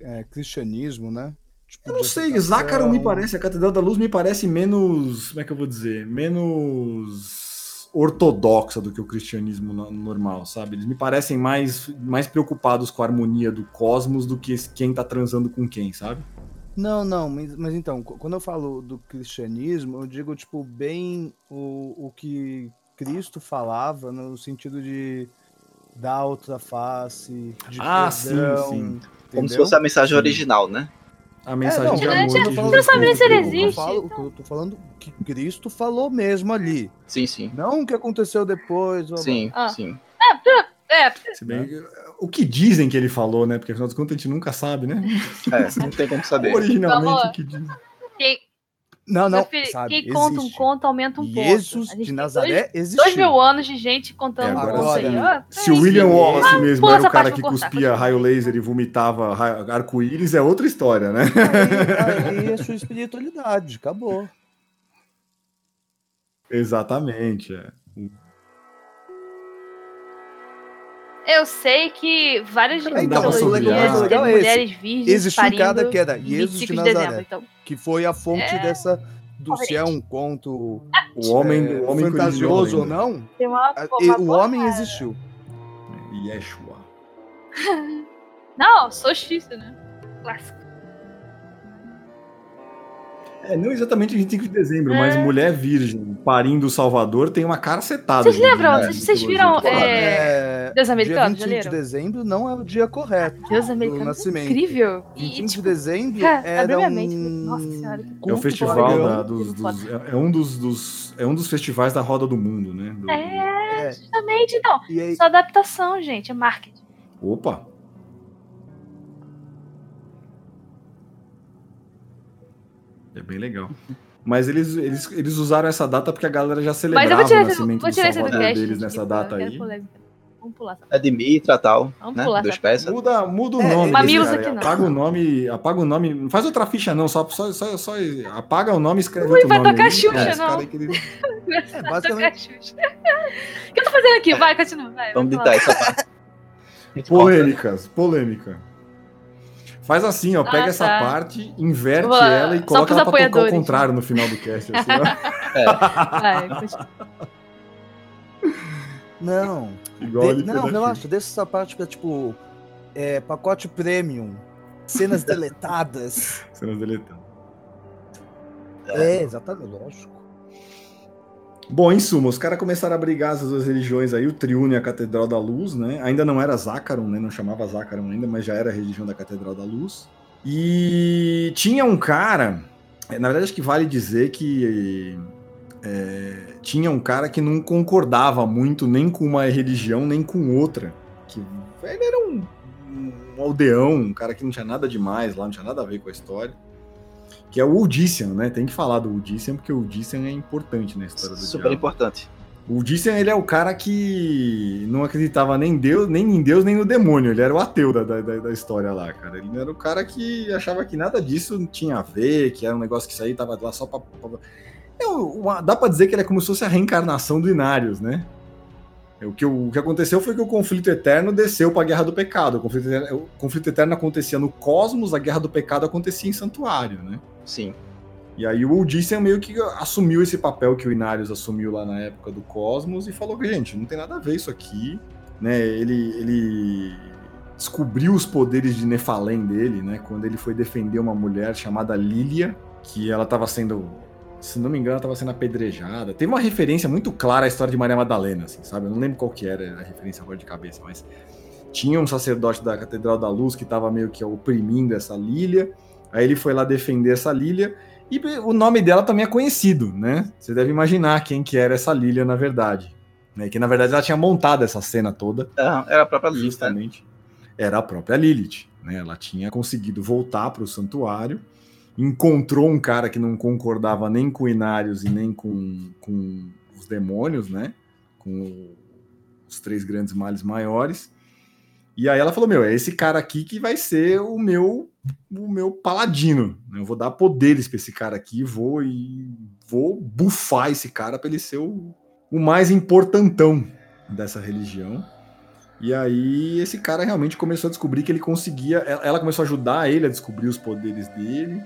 S2: É, cristianismo, né? Tipo,
S3: Eu não sei. Zácaro me parece, a Catedral da Luz me parece menos, como é que eu vou dizer, menos ortodoxa do que o cristianismo no- normal, sabe? Eles me parecem mais, mais preocupados com a harmonia do cosmos do que quem tá transando com quem, sabe?
S2: Não, não, mas, mas então, qu- quando eu falo do cristianismo, eu digo, tipo, bem o, o que Cristo falava no sentido de dar outra face, de
S3: Ah, sim,
S2: perdão,
S3: sim.
S1: Como se fosse a mensagem
S3: Sim.
S1: original, né?
S3: A mensagem
S2: É, não,
S3: de amor.
S4: gente,
S3: que
S2: eu falando-
S4: sabe nem se ele existe,
S2: falo-
S4: então.
S2: Eu tô falando que Cristo falou mesmo ali.
S1: Sim, sim.
S2: Não o que aconteceu depois. blá, blá.
S1: Sim,
S4: Ah.
S1: sim.
S4: É,
S3: Se bem o que dizem que ele falou, né? Porque afinal de contas a gente nunca sabe, né?
S1: É, não tem como saber.
S3: Originalmente o que dizem.
S4: Quem,
S2: Não, não,
S4: filho,
S2: sabe,
S4: quem conta um conto aumenta um ponto.
S2: Jesus de Nazaré
S4: Dois,
S2: existiu.
S4: dois mil anos de gente contando
S3: É,
S4: um
S3: agora
S4: conto aí.
S2: sim.
S4: ó.
S3: Se o William Wallace mesmo
S4: pula
S3: era o cara que
S4: cortar,
S3: cuspia raio laser e vomitava arco-íris, é outra história, né?
S2: Aí, aí é sua espiritualidade, acabou.
S3: Exatamente. É.
S4: Eu sei que várias
S3: Cara,
S4: mitologias teve
S3: água.
S2: Legal é
S4: mulheres virgens
S2: Existe um
S4: parindo
S2: cara que era
S4: em
S2: Jesus de
S4: 25 dezembro.
S2: Nazaré,
S4: Então,
S2: que foi a fonte
S4: É.
S2: dessa do se é um conto
S3: O homem,
S2: é,
S3: o homem
S2: fantasioso ou não,
S4: tem uma, uma
S2: e- o
S4: boa-
S2: homem existiu.
S3: Yeshua.
S4: Não, solstício, né? Clássico.
S3: É, não exatamente 25 de dezembro,
S4: É.
S3: mas mulher virgem parindo o Salvador tem uma cacetada.
S4: Vocês
S3: de-
S4: lembram?
S3: de
S4: Vocês- vocês viram, é, Deus americano,
S2: dia
S4: já
S2: 25 de dezembro não é o dia correto.
S4: Deus
S2: do
S4: americano.
S2: nascimento.
S4: Incrível. E,
S2: 25
S4: tipo,
S2: de dezembro
S4: cara,
S2: era um
S4: mente. Nossa senhora, que
S3: É o festival da- dos, dos- é, é um dos, dos- é um dos festivais da roda do mundo, né? Do-
S4: É,
S2: É,
S4: justamente. Então,
S2: e aí,
S4: só adaptação, gente. É marketing.
S3: Opa! É bem legal. Mas eles, eles, eles usaram essa data porque a galera já
S4: Mas
S3: celebrava
S4: eu vou tirar
S3: o
S4: esse,
S3: nascimento
S4: vou
S3: do
S4: esse do
S3: Salvador
S4: cast.
S3: deles nessa
S4: eu
S3: data aí.
S4: Vamos pular essa
S1: É de Mitra e tal,
S4: Vamos
S1: né?
S4: pular
S1: Dois peças.
S3: Muda, muda o
S2: É,
S3: nome. Desse cara,
S4: não.
S3: Apaga o nome. Apaga o nome. Não faz outra ficha, não. Só, só, só, só apaga o nome e escreve
S4: Ui,
S3: outro
S4: vai
S3: nome.
S4: tocar
S3: aí.
S4: Xuxa,
S3: esse
S4: não.
S3: ele-
S2: é, basicamente,
S4: Xuxa. O que eu tô fazendo aqui? Vai, continua. Vai,
S1: Vamos
S4: falar.
S1: essa parte.
S3: Polêmicas, polêmica. Faz assim, ó. Pega
S4: Ah,
S3: essa
S4: tá.
S3: parte, inverte
S4: Vou
S3: ela e coloca ela pra tocar ao
S4: apoiadores.
S3: contrário no final do cast. Assim.
S4: Vai, continua.
S2: não.
S3: Igual
S2: De- não, relaxa, deixa essa parte pra, tipo, é, pacote premium, cenas deletadas.
S3: Cenas deletadas.
S2: É, exatamente, lógico.
S3: Bom, em suma, os caras começaram a brigar essas duas religiões aí, o Triuno e a Catedral da Luz, né? Ainda não era Zácaron, né? Não chamava Zácaron ainda, mas já era a religião da Catedral da Luz. E tinha um cara, é, na verdade acho que vale dizer que é, tinha um cara que não concordava muito nem com uma religião, nem com outra. Que ele era um, um aldeão, um cara que não tinha nada demais lá, não tinha nada a ver com a história. Que é o Odyssean, né? Tem que falar do Odyssean, porque o Odyssean é importante na história do
S1: Super
S3: diabo.
S1: importante.
S3: O Odyssean, ele é o cara que não acreditava nem, Deus, nem em Deus, nem no demônio. Ele era o ateu da, da, da história lá, cara. Ele era o cara que achava que nada disso tinha a ver, que era um negócio que aí tava lá só pra... pra- É uma- dá pra dizer que ele é como se fosse a reencarnação do Inarius, né? É, O que, o que aconteceu foi que o conflito eterno desceu pra Guerra do Pecado. O conflito, eterno, o conflito eterno acontecia no cosmos, a Guerra do Pecado acontecia em Santuário, né?
S1: Sim.
S3: E aí o Odysseus meio que assumiu esse papel que o Inarius assumiu lá na época do Cosmos e falou que, gente, não tem nada a ver isso aqui, né? Ele, ele descobriu os poderes de Nefalém dele, né? Quando ele foi defender uma mulher chamada Lilia, que ela estava sendo, se não me engano, estava sendo apedrejada. Teve uma referência muito clara à história de Maria Madalena, assim, sabe? Eu não lembro qual que era a referência agora de cabeça, mas tinha um sacerdote da Catedral da Luz que estava meio que oprimindo essa Lilia. Aí ele foi lá defender essa Lilia. E o nome dela também é conhecido, né? Você deve imaginar quem que era essa Lilia, na verdade. Né? Que na verdade ela tinha montado essa cena toda,
S1: Era era a própria Lilith, né?
S3: justamente. Era a própria Lilith. Né? Ela tinha conseguido voltar para o santuário, encontrou um cara que não concordava nem com Inarius e nem com, com os demônios, né? Com os três grandes males maiores. E aí ela falou: Meu, é esse cara aqui que vai ser o meu o meu paladino. né? Eu vou dar poderes para esse cara aqui, vou e vou bufar esse cara para ele ser o, o mais importantão dessa religião. E aí esse cara realmente começou a descobrir que ele conseguia. Ela começou a ajudar ele a descobrir os poderes dele.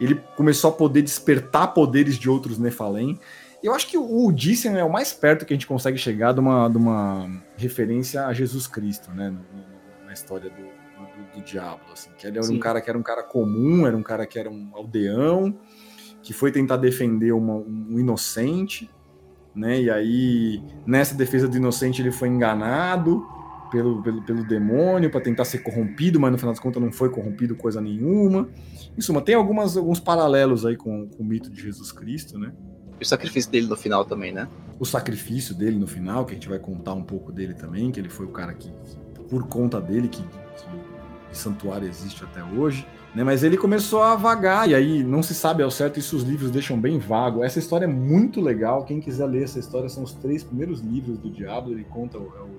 S3: Ele começou a poder despertar poderes de outros Nefalém. Eu acho que o Odysseus é o mais perto que a gente consegue chegar de uma, de uma referência a Jesus Cristo, né? Na história do, do, do diabo, assim. Que ele era Sim. um cara que era um cara comum, era um cara que era um aldeão, que foi tentar defender uma, um inocente, né? E aí, nessa defesa do inocente, ele foi enganado pelo, pelo, pelo demônio para tentar ser corrompido, mas no final das contas não foi corrompido coisa nenhuma. Em suma, tem algumas, alguns paralelos aí com, com o mito de Jesus Cristo, né?
S1: o sacrifício dele no final também, né?
S3: O sacrifício dele no final, que a gente vai contar um pouco dele também, que ele foi o cara que, por conta dele, que, que o santuário existe até hoje. Né, mas ele começou a vagar, e aí não se sabe ao certo, isso os livros deixam bem vago. Essa história é muito legal. Quem quiser ler essa história, são os três primeiros livros do Diablo. Ele conta o, é o,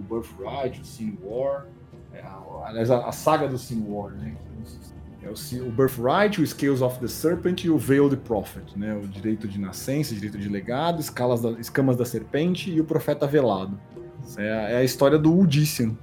S3: o Birthright, o Sin War, é aliás, a, a, saga do Sin War, né? É o, o Birthright, o Scales of the Serpent e o Veiled Prophet, né? O direito de nascença, direito de legado, escalas da, escamas da serpente e o profeta velado. É a, é a história do Udician,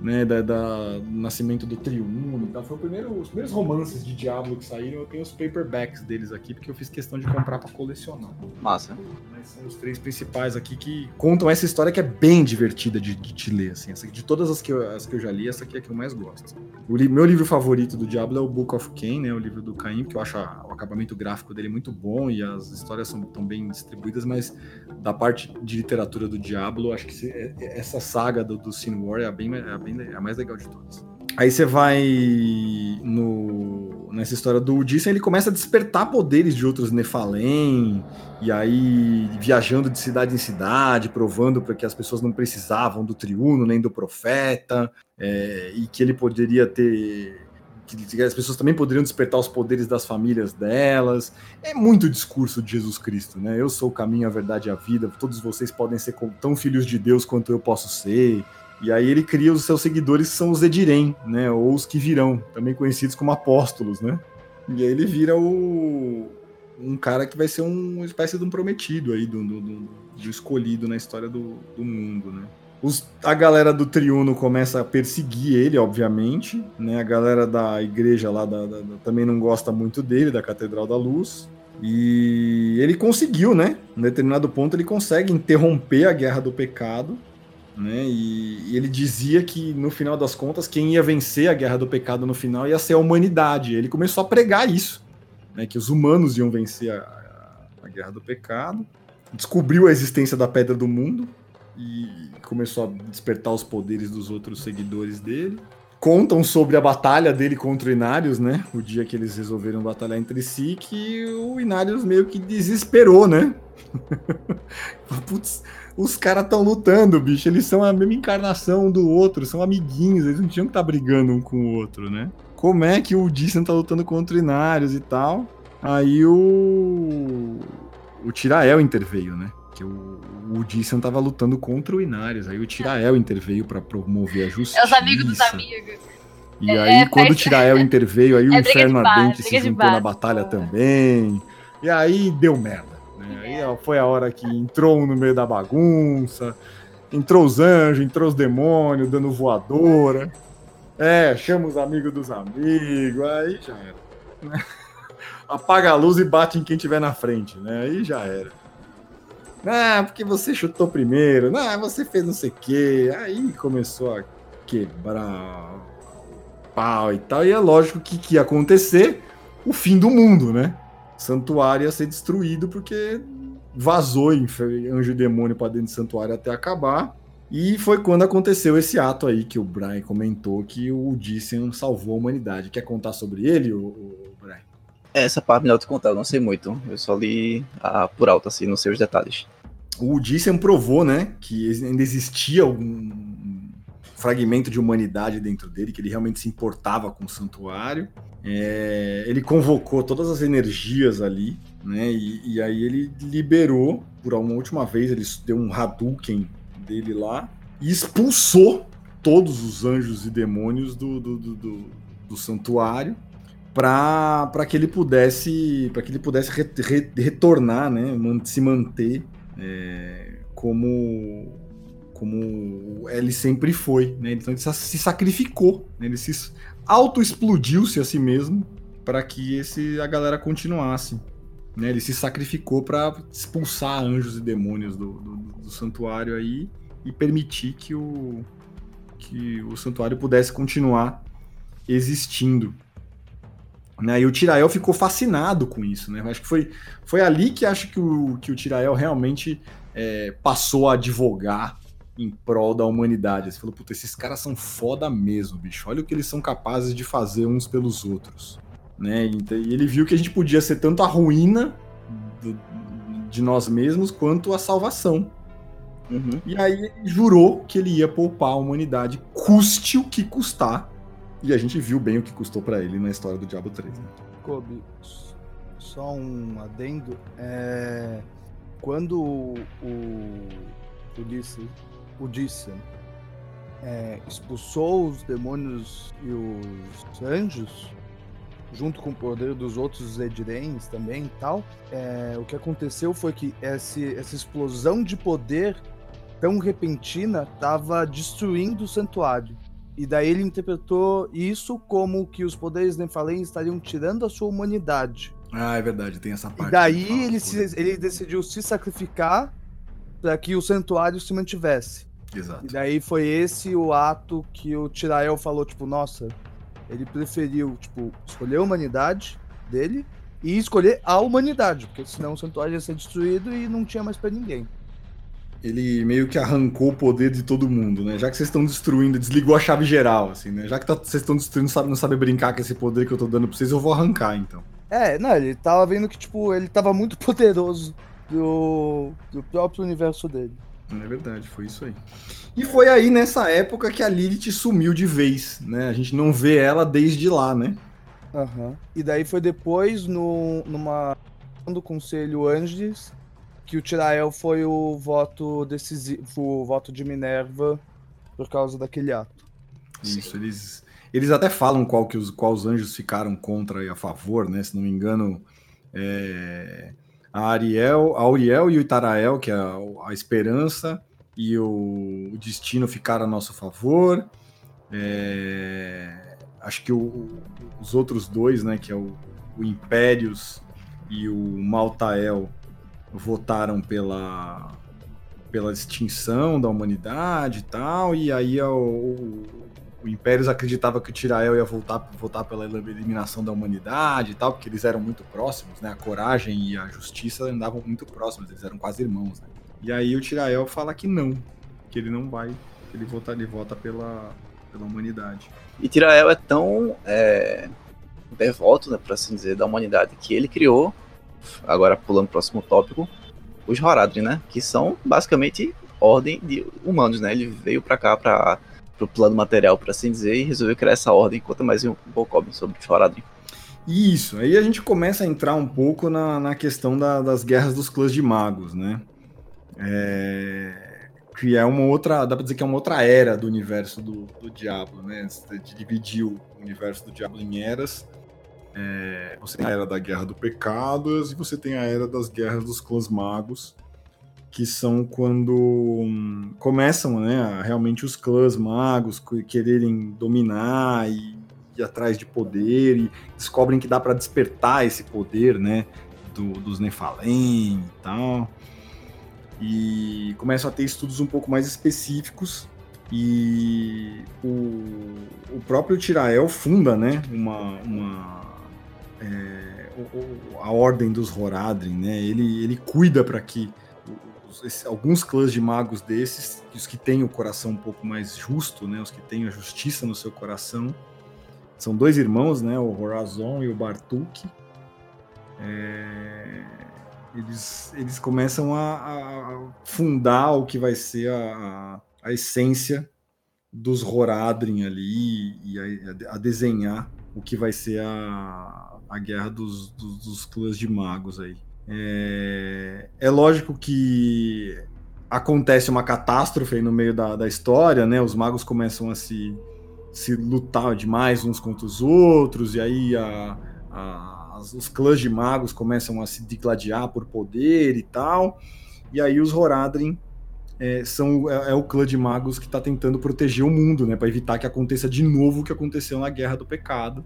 S3: né, da, da, do nascimento do Triuno. Então, foi o primeiro, os primeiros romances de Diablo que saíram. Eu tenho os paperbacks deles aqui, porque eu fiz questão de comprar para colecionar.
S1: Massa.
S3: Mas são os três principais aqui que contam essa história que é bem divertida de, de, de ler. Assim. Essa, de todas as que, eu, as que eu já li, essa aqui é a que eu mais gosto. O li, meu livro favorito do Diablo é o Book of Cain, né, o livro do Caim, porque eu acho a, o acabamento gráfico dele muito bom e as histórias são tão bem distribuídas, mas da parte de literatura do Diablo, acho que se, é, é, essa saga do, do Sin War é bem, é bem a mais legal de todas. Aí você vai no, nessa história do Odysseus, ele começa a despertar poderes de outros Nefalém, e aí viajando de cidade em cidade, provando que as pessoas não precisavam do triuno nem do profeta, é, e que ele poderia ter. Que as pessoas também poderiam despertar os poderes das famílias delas. É muito discurso de Jesus Cristo, né? Eu sou o caminho, a verdade e a vida. Todos vocês podem ser tão filhos de Deus quanto eu posso ser. E aí ele cria os seus seguidores, que são os Edirem, né? Ou os que virão, também conhecidos como apóstolos, né? E aí ele vira o um cara que vai ser uma espécie de um prometido aí, do, do, do, do escolhido na história do, do mundo, né? Os, a galera do Triuno começa a perseguir ele, obviamente, né? A galera da igreja lá da, da, da, também não gosta muito dele, da Catedral da Luz. E ele conseguiu, né? Em determinado ponto ele consegue interromper a Guerra do Pecado né? E, e, ele dizia que no final das contas quem ia vencer a guerra do pecado no final ia ser a humanidade. Ele começou a pregar isso, né? Que os humanos iam vencer a, a, a guerra do pecado. Descobriu a existência da pedra do mundo e começou a despertar os poderes dos outros seguidores dele. Contam sobre a batalha dele contra o Inários, né? O dia que eles resolveram batalhar entre si, que o Inários meio que desesperou, né? Putz, os caras estão lutando, bicho. Eles são a mesma encarnação do outro, são amiguinhos, eles não tinham que estar tá brigando um com o outro, né? Como é que o Dissan tá lutando contra o Inários e tal? Aí o. O Tirael interveio, né? Que o, o Dissan tava lutando contra o Inários. Aí o Tirael interveio para promover a justiça. É
S4: os amigos dos amigos.
S3: E é, aí, é, quando o Tirael interveio, aí é o Inferno Ardente se juntou na batalha também. E aí deu merda. Né? Aí foi a hora que entrou um no meio da bagunça, entrou os anjos, entrou os demônios, dando voadora. É, chama os amigos dos amigos, aí já era. Apaga a luz e bate em quem tiver na frente, né? Aí já era. Ah, porque você chutou primeiro. Ah, você fez não sei o quê. Aí começou a quebrar pau e tal. E é lógico que, que ia acontecer o fim do mundo, né? santuário ia ser destruído porque vazou anjo e demônio para dentro do santuário até acabar. E foi quando aconteceu esse ato aí que o Brian comentou que o Odysseus salvou a humanidade. Quer contar sobre ele, o, o?
S1: Essa parte melhor de contar, eu não sei muito. Eu só li a, por alto, assim, não sei os detalhes.
S3: O Odysseus provou, né, que ainda existia algum fragmento de humanidade dentro dele, que ele realmente se importava com o santuário. É, ele convocou todas as energias ali, né? E, e, aí ele liberou, por uma última vez, ele deu um Hadouken dele lá e expulsou todos os anjos e demônios do, do, do, do, do santuário para que ele pudesse para que ele pudesse re, re, retornar, né? Se manter é, como como ele sempre foi, né? Então ele se sacrificou, né? ele se auto-explodiu-se a si mesmo para que esse a galera continuasse. Né? Ele se sacrificou para expulsar anjos e demônios do, do, do, santuário aí e permitir que o, que o santuário pudesse continuar existindo. Né? E o Tirael ficou fascinado com isso. Né? Acho que foi, foi ali que acho que o, que o Tirael realmente é, passou a advogar em prol da humanidade. Você falou, puta, esses caras são foda mesmo, bicho. Olha o que eles são capazes de fazer uns pelos outros. Né? E ele viu que a gente podia ser tanto a ruína do, de nós mesmos quanto a salvação. Uhum. E aí ele jurou que ele ia poupar a humanidade, custe o que custar. E a gente viu bem o que custou para ele na história do Diablo 3. Né?
S2: Kobe, só um adendo. É... Quando o, o Ulisses é, expulsou os demônios e os anjos, junto com o poder dos outros Edirens também e tal, é, o que aconteceu foi que esse, essa explosão de poder tão repentina estava destruindo o santuário. E daí ele interpretou isso como que os poderes Nephalem estariam tirando a sua humanidade.
S3: Ah, é verdade, tem essa parte.
S2: E daí ele, se, ele decidiu se sacrificar para que o santuário se mantivesse.
S3: Exato.
S2: E daí foi esse o ato que o Tirael falou, tipo, nossa, ele preferiu, tipo, escolher a humanidade dele e escolher a humanidade, porque senão o santuário ia ser destruído e não tinha mais para ninguém.
S3: Ele meio que arrancou o poder de todo mundo, né? Já que vocês estão destruindo, desligou a chave geral, assim, né? Já que tá, vocês estão destruindo, não sabe, não sabe brincar com esse poder que eu tô dando pra vocês, eu vou arrancar, então.
S2: É, não, ele tava vendo que, tipo, ele tava muito poderoso do, do próprio universo dele.
S3: É verdade, foi isso aí. E foi aí nessa época que a Lilith sumiu de vez, né? A gente não vê ela desde lá, né?
S2: Uhum. E daí foi depois, no, numa do Conselho Anges, que o Tirael foi o voto decisivo, o voto de Minerva por causa daquele ato.
S3: Isso, eles, eles até falam qual que os, qual os anjos ficaram contra e a favor, né? Se não me engano, é, a Ariel, a Uriel e o Itarael, que é a, a esperança e o, o, destino ficaram a nosso favor. É, acho que o, os outros dois, né, que é o, o Impérios e o Maltael, votaram pela, pela extinção da humanidade e tal, e aí o, o Impérios acreditava que o Tirael ia voltar, voltar pela eliminação da humanidade e tal, porque eles eram muito próximos, né? A coragem e a justiça andavam muito próximos, eles eram quase irmãos, né? E aí o Tirael fala que não, que ele não vai, que ele volta, ele volta pela, pela humanidade.
S1: E Tirael é tão é, devoto, né, por assim dizer, da humanidade, que ele criou, agora pulando o próximo tópico, os Horadrim, né? Que são basicamente ordem de humanos, né? Ele veio para cá para pro plano material, por assim dizer, e resolveu criar essa ordem. Conta mais um pouco sobre Faradrim.
S3: Isso, aí a gente começa a entrar um pouco na, na questão da, das guerras dos clãs de magos, né? É, que é uma outra, dá pra dizer que é uma outra era do universo do, do Diablo, né? De dividir o universo do Diablo em eras. É, você tem a era da Guerra do Pecados e você tem a era das guerras dos clãs magos, que são quando hum, começam, né, realmente os clãs magos quererem dominar e ir atrás de poder e descobrem que dá para despertar esse poder, né, do, dos Nephalem e tal. E começam a ter estudos um pouco mais específicos e o, o próprio Tirael funda, né, uma, uma é, a ordem dos Horadrim, né? Ele, ele cuida para que esse, alguns clãs de magos desses, os que têm o coração um pouco mais justo, né, os que têm a justiça no seu coração, são dois irmãos, né, o Horazon e o Bartuk. É, eles, eles começam a, a, fundar o que vai ser a, a, a essência dos Horadrim ali e a, a, desenhar o que vai ser a, a guerra dos, dos, dos clãs de magos aí. É, é lógico que acontece uma catástrofe no meio da, da história, né? Os magos começam a se, se lutar demais uns contra os outros, e aí a, a, os clãs de magos começam a se digladiar por poder e tal. E aí os Horadrim é, são, é, é, o clã de magos que está tentando proteger o mundo, né? Para evitar que aconteça de novo o que aconteceu na Guerra do Pecado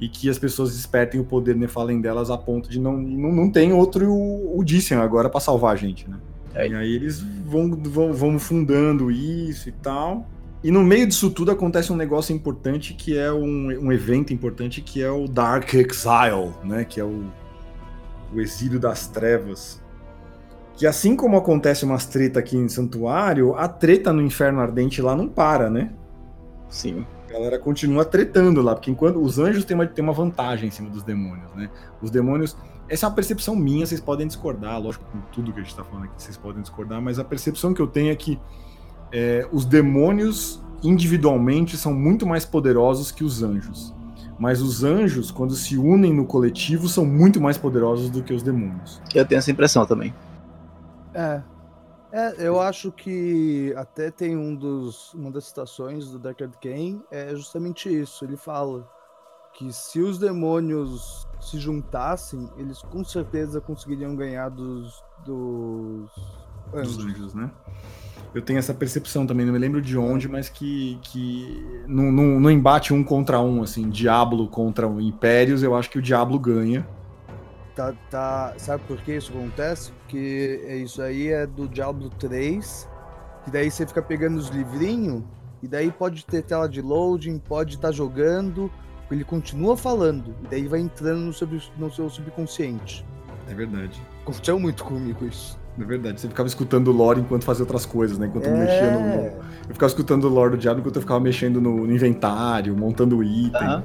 S3: e que as pessoas despertem o poder Nefalem delas a ponto de não não, não tem outro Odyssean agora para salvar a gente, né? É. E aí eles vão, vão, vão fundando isso e tal. E no meio disso tudo acontece um negócio importante que é um, um evento importante que é o Dark Exile, né? Que é o, o exílio das trevas. Que assim como acontece umas treta aqui em Santuário, a treta no Inferno Ardente lá não para, né?
S1: Sim.
S3: A galera continua tretando lá, porque enquanto os anjos têm uma, têm uma vantagem em cima dos demônios, né? Os demônios. Essa é uma percepção minha, vocês podem discordar, lógico, com tudo que a gente tá falando aqui, vocês podem discordar, mas a percepção que eu tenho é que é, os demônios individualmente são muito mais poderosos que os anjos. Mas os anjos, quando se unem no coletivo, são muito mais poderosos do que os demônios.
S1: Eu tenho essa impressão também.
S2: É, é, eu acho que até tem um dos, uma das citações do Deckard Cain é justamente isso. Ele fala que se os demônios se juntassem, eles com certeza conseguiriam ganhar dos, dos
S3: anjos. Dos anjos, né? Eu tenho essa percepção também, não me lembro de onde, mas que, que no, no, no embate um contra um, assim, Diablo contra o Impérios, eu acho que o Diablo ganha
S2: tá, tá. Sabe por que isso acontece? Porque é isso aí é do Diablo 3. Que daí você fica pegando os livrinhos. E daí pode ter tela de loading, pode estar tá jogando. Ele continua falando. E daí vai entrando no, sub, no seu subconsciente.
S3: É verdade.
S2: Aconteceu muito comigo isso.
S3: É verdade. Você ficava escutando o lore enquanto fazia outras coisas, né? Enquanto é... eu mexia no, Eu ficava escutando o lore do Diablo enquanto eu ficava mexendo no, no inventário, montando item. Uh -huh.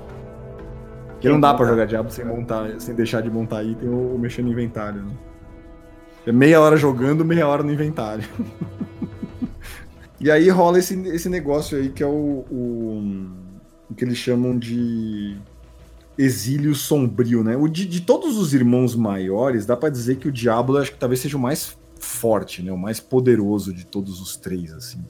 S3: Porque não dá para jogar Diablo sem montar, sem deixar de montar item ou, ou mexer no inventário, né? É meia hora jogando, meia hora no inventário. e aí rola esse, esse negócio aí que é o, o, o que eles chamam de exílio sombrio, né? O de, de todos os irmãos maiores, dá para dizer que o Diablo acho que talvez seja o mais forte, né? O mais poderoso de todos os três, assim.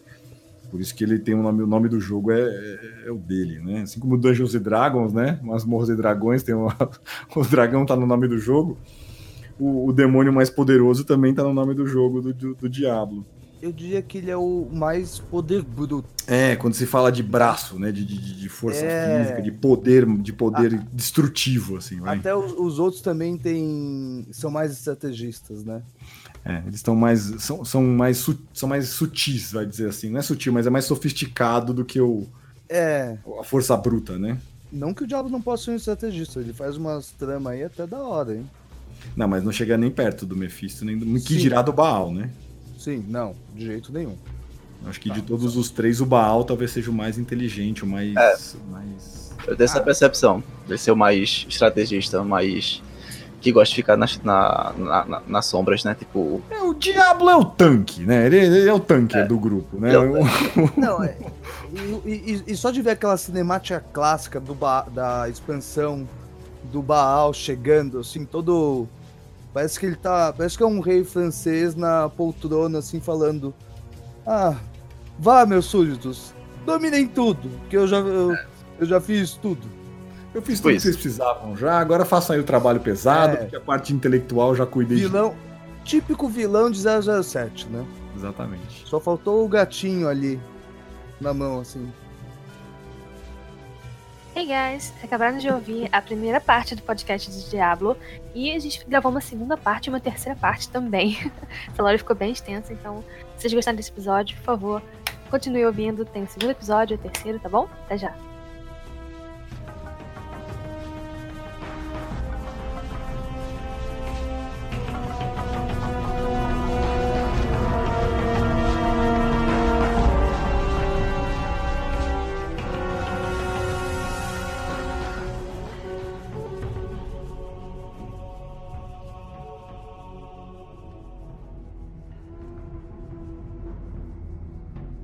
S3: Por isso que ele tem o um nome, o nome do jogo é, é, é, o dele, né? Assim como Dungeons and Dragons, né? Masmorras e Dragões, tem uma, o dragão tá no nome do jogo. O, o, demônio mais poderoso também tá no nome do jogo do, do, do Diablo.
S2: Eu diria que ele é o mais poder bruto.
S3: É, quando se fala de braço, né? De, de, de força é... física, de poder, de poder a... destrutivo, assim. Vai.
S2: Até os, os outros também tem, são mais estrategistas, né?
S3: É, eles estão mais. São, são, mais são mais sutis, vai dizer assim. Não é sutil, mas é mais sofisticado do que o.
S2: É.
S3: A força bruta, né?
S2: Não que o Diabo não possa ser um estrategista, ele faz umas tramas aí até da hora, hein?
S3: Não, mas não chega nem perto do Mephisto, nem do. Que dirá do Baal, né?
S2: Sim, não, de jeito nenhum.
S3: Acho que de tá, todos os três, o Baal talvez seja o mais inteligente, o mais. É. mais...
S1: Eu tenho essa percepção de ser o mais estrategista, o mais que gosta de ficar nas, na, na, na, nas sombras, né? Tipo.
S3: É, o Diablo é o tanque, né? Ele, ele é o tanque é. do grupo, né? É
S2: Não, é. E, e, e, só de ver aquela cinemática clássica do ba da expansão do Baal chegando, assim, todo. Parece que ele tá. Parece que é um rei francês na poltrona, assim, falando. Ah, vá, meus súditos, dominem tudo, que eu já, eu, eu já fiz tudo.
S3: Eu fiz tudo que vocês precisavam já, agora façam aí o trabalho pesado, é. porque a parte intelectual já cuidei
S2: vilão, de... Típico vilão de 007, né?
S3: Exatamente.
S2: Só faltou o gatinho ali na mão, assim.
S4: Hey guys, acabaram de ouvir a primeira parte do podcast de Diablo e a gente gravou uma segunda parte e uma terceira parte também. Essa lore ficou bem extensa, então se vocês gostaram desse episódio, por favor, continue ouvindo. Tem o segundo episódio, o terceiro, tá bom? Até já!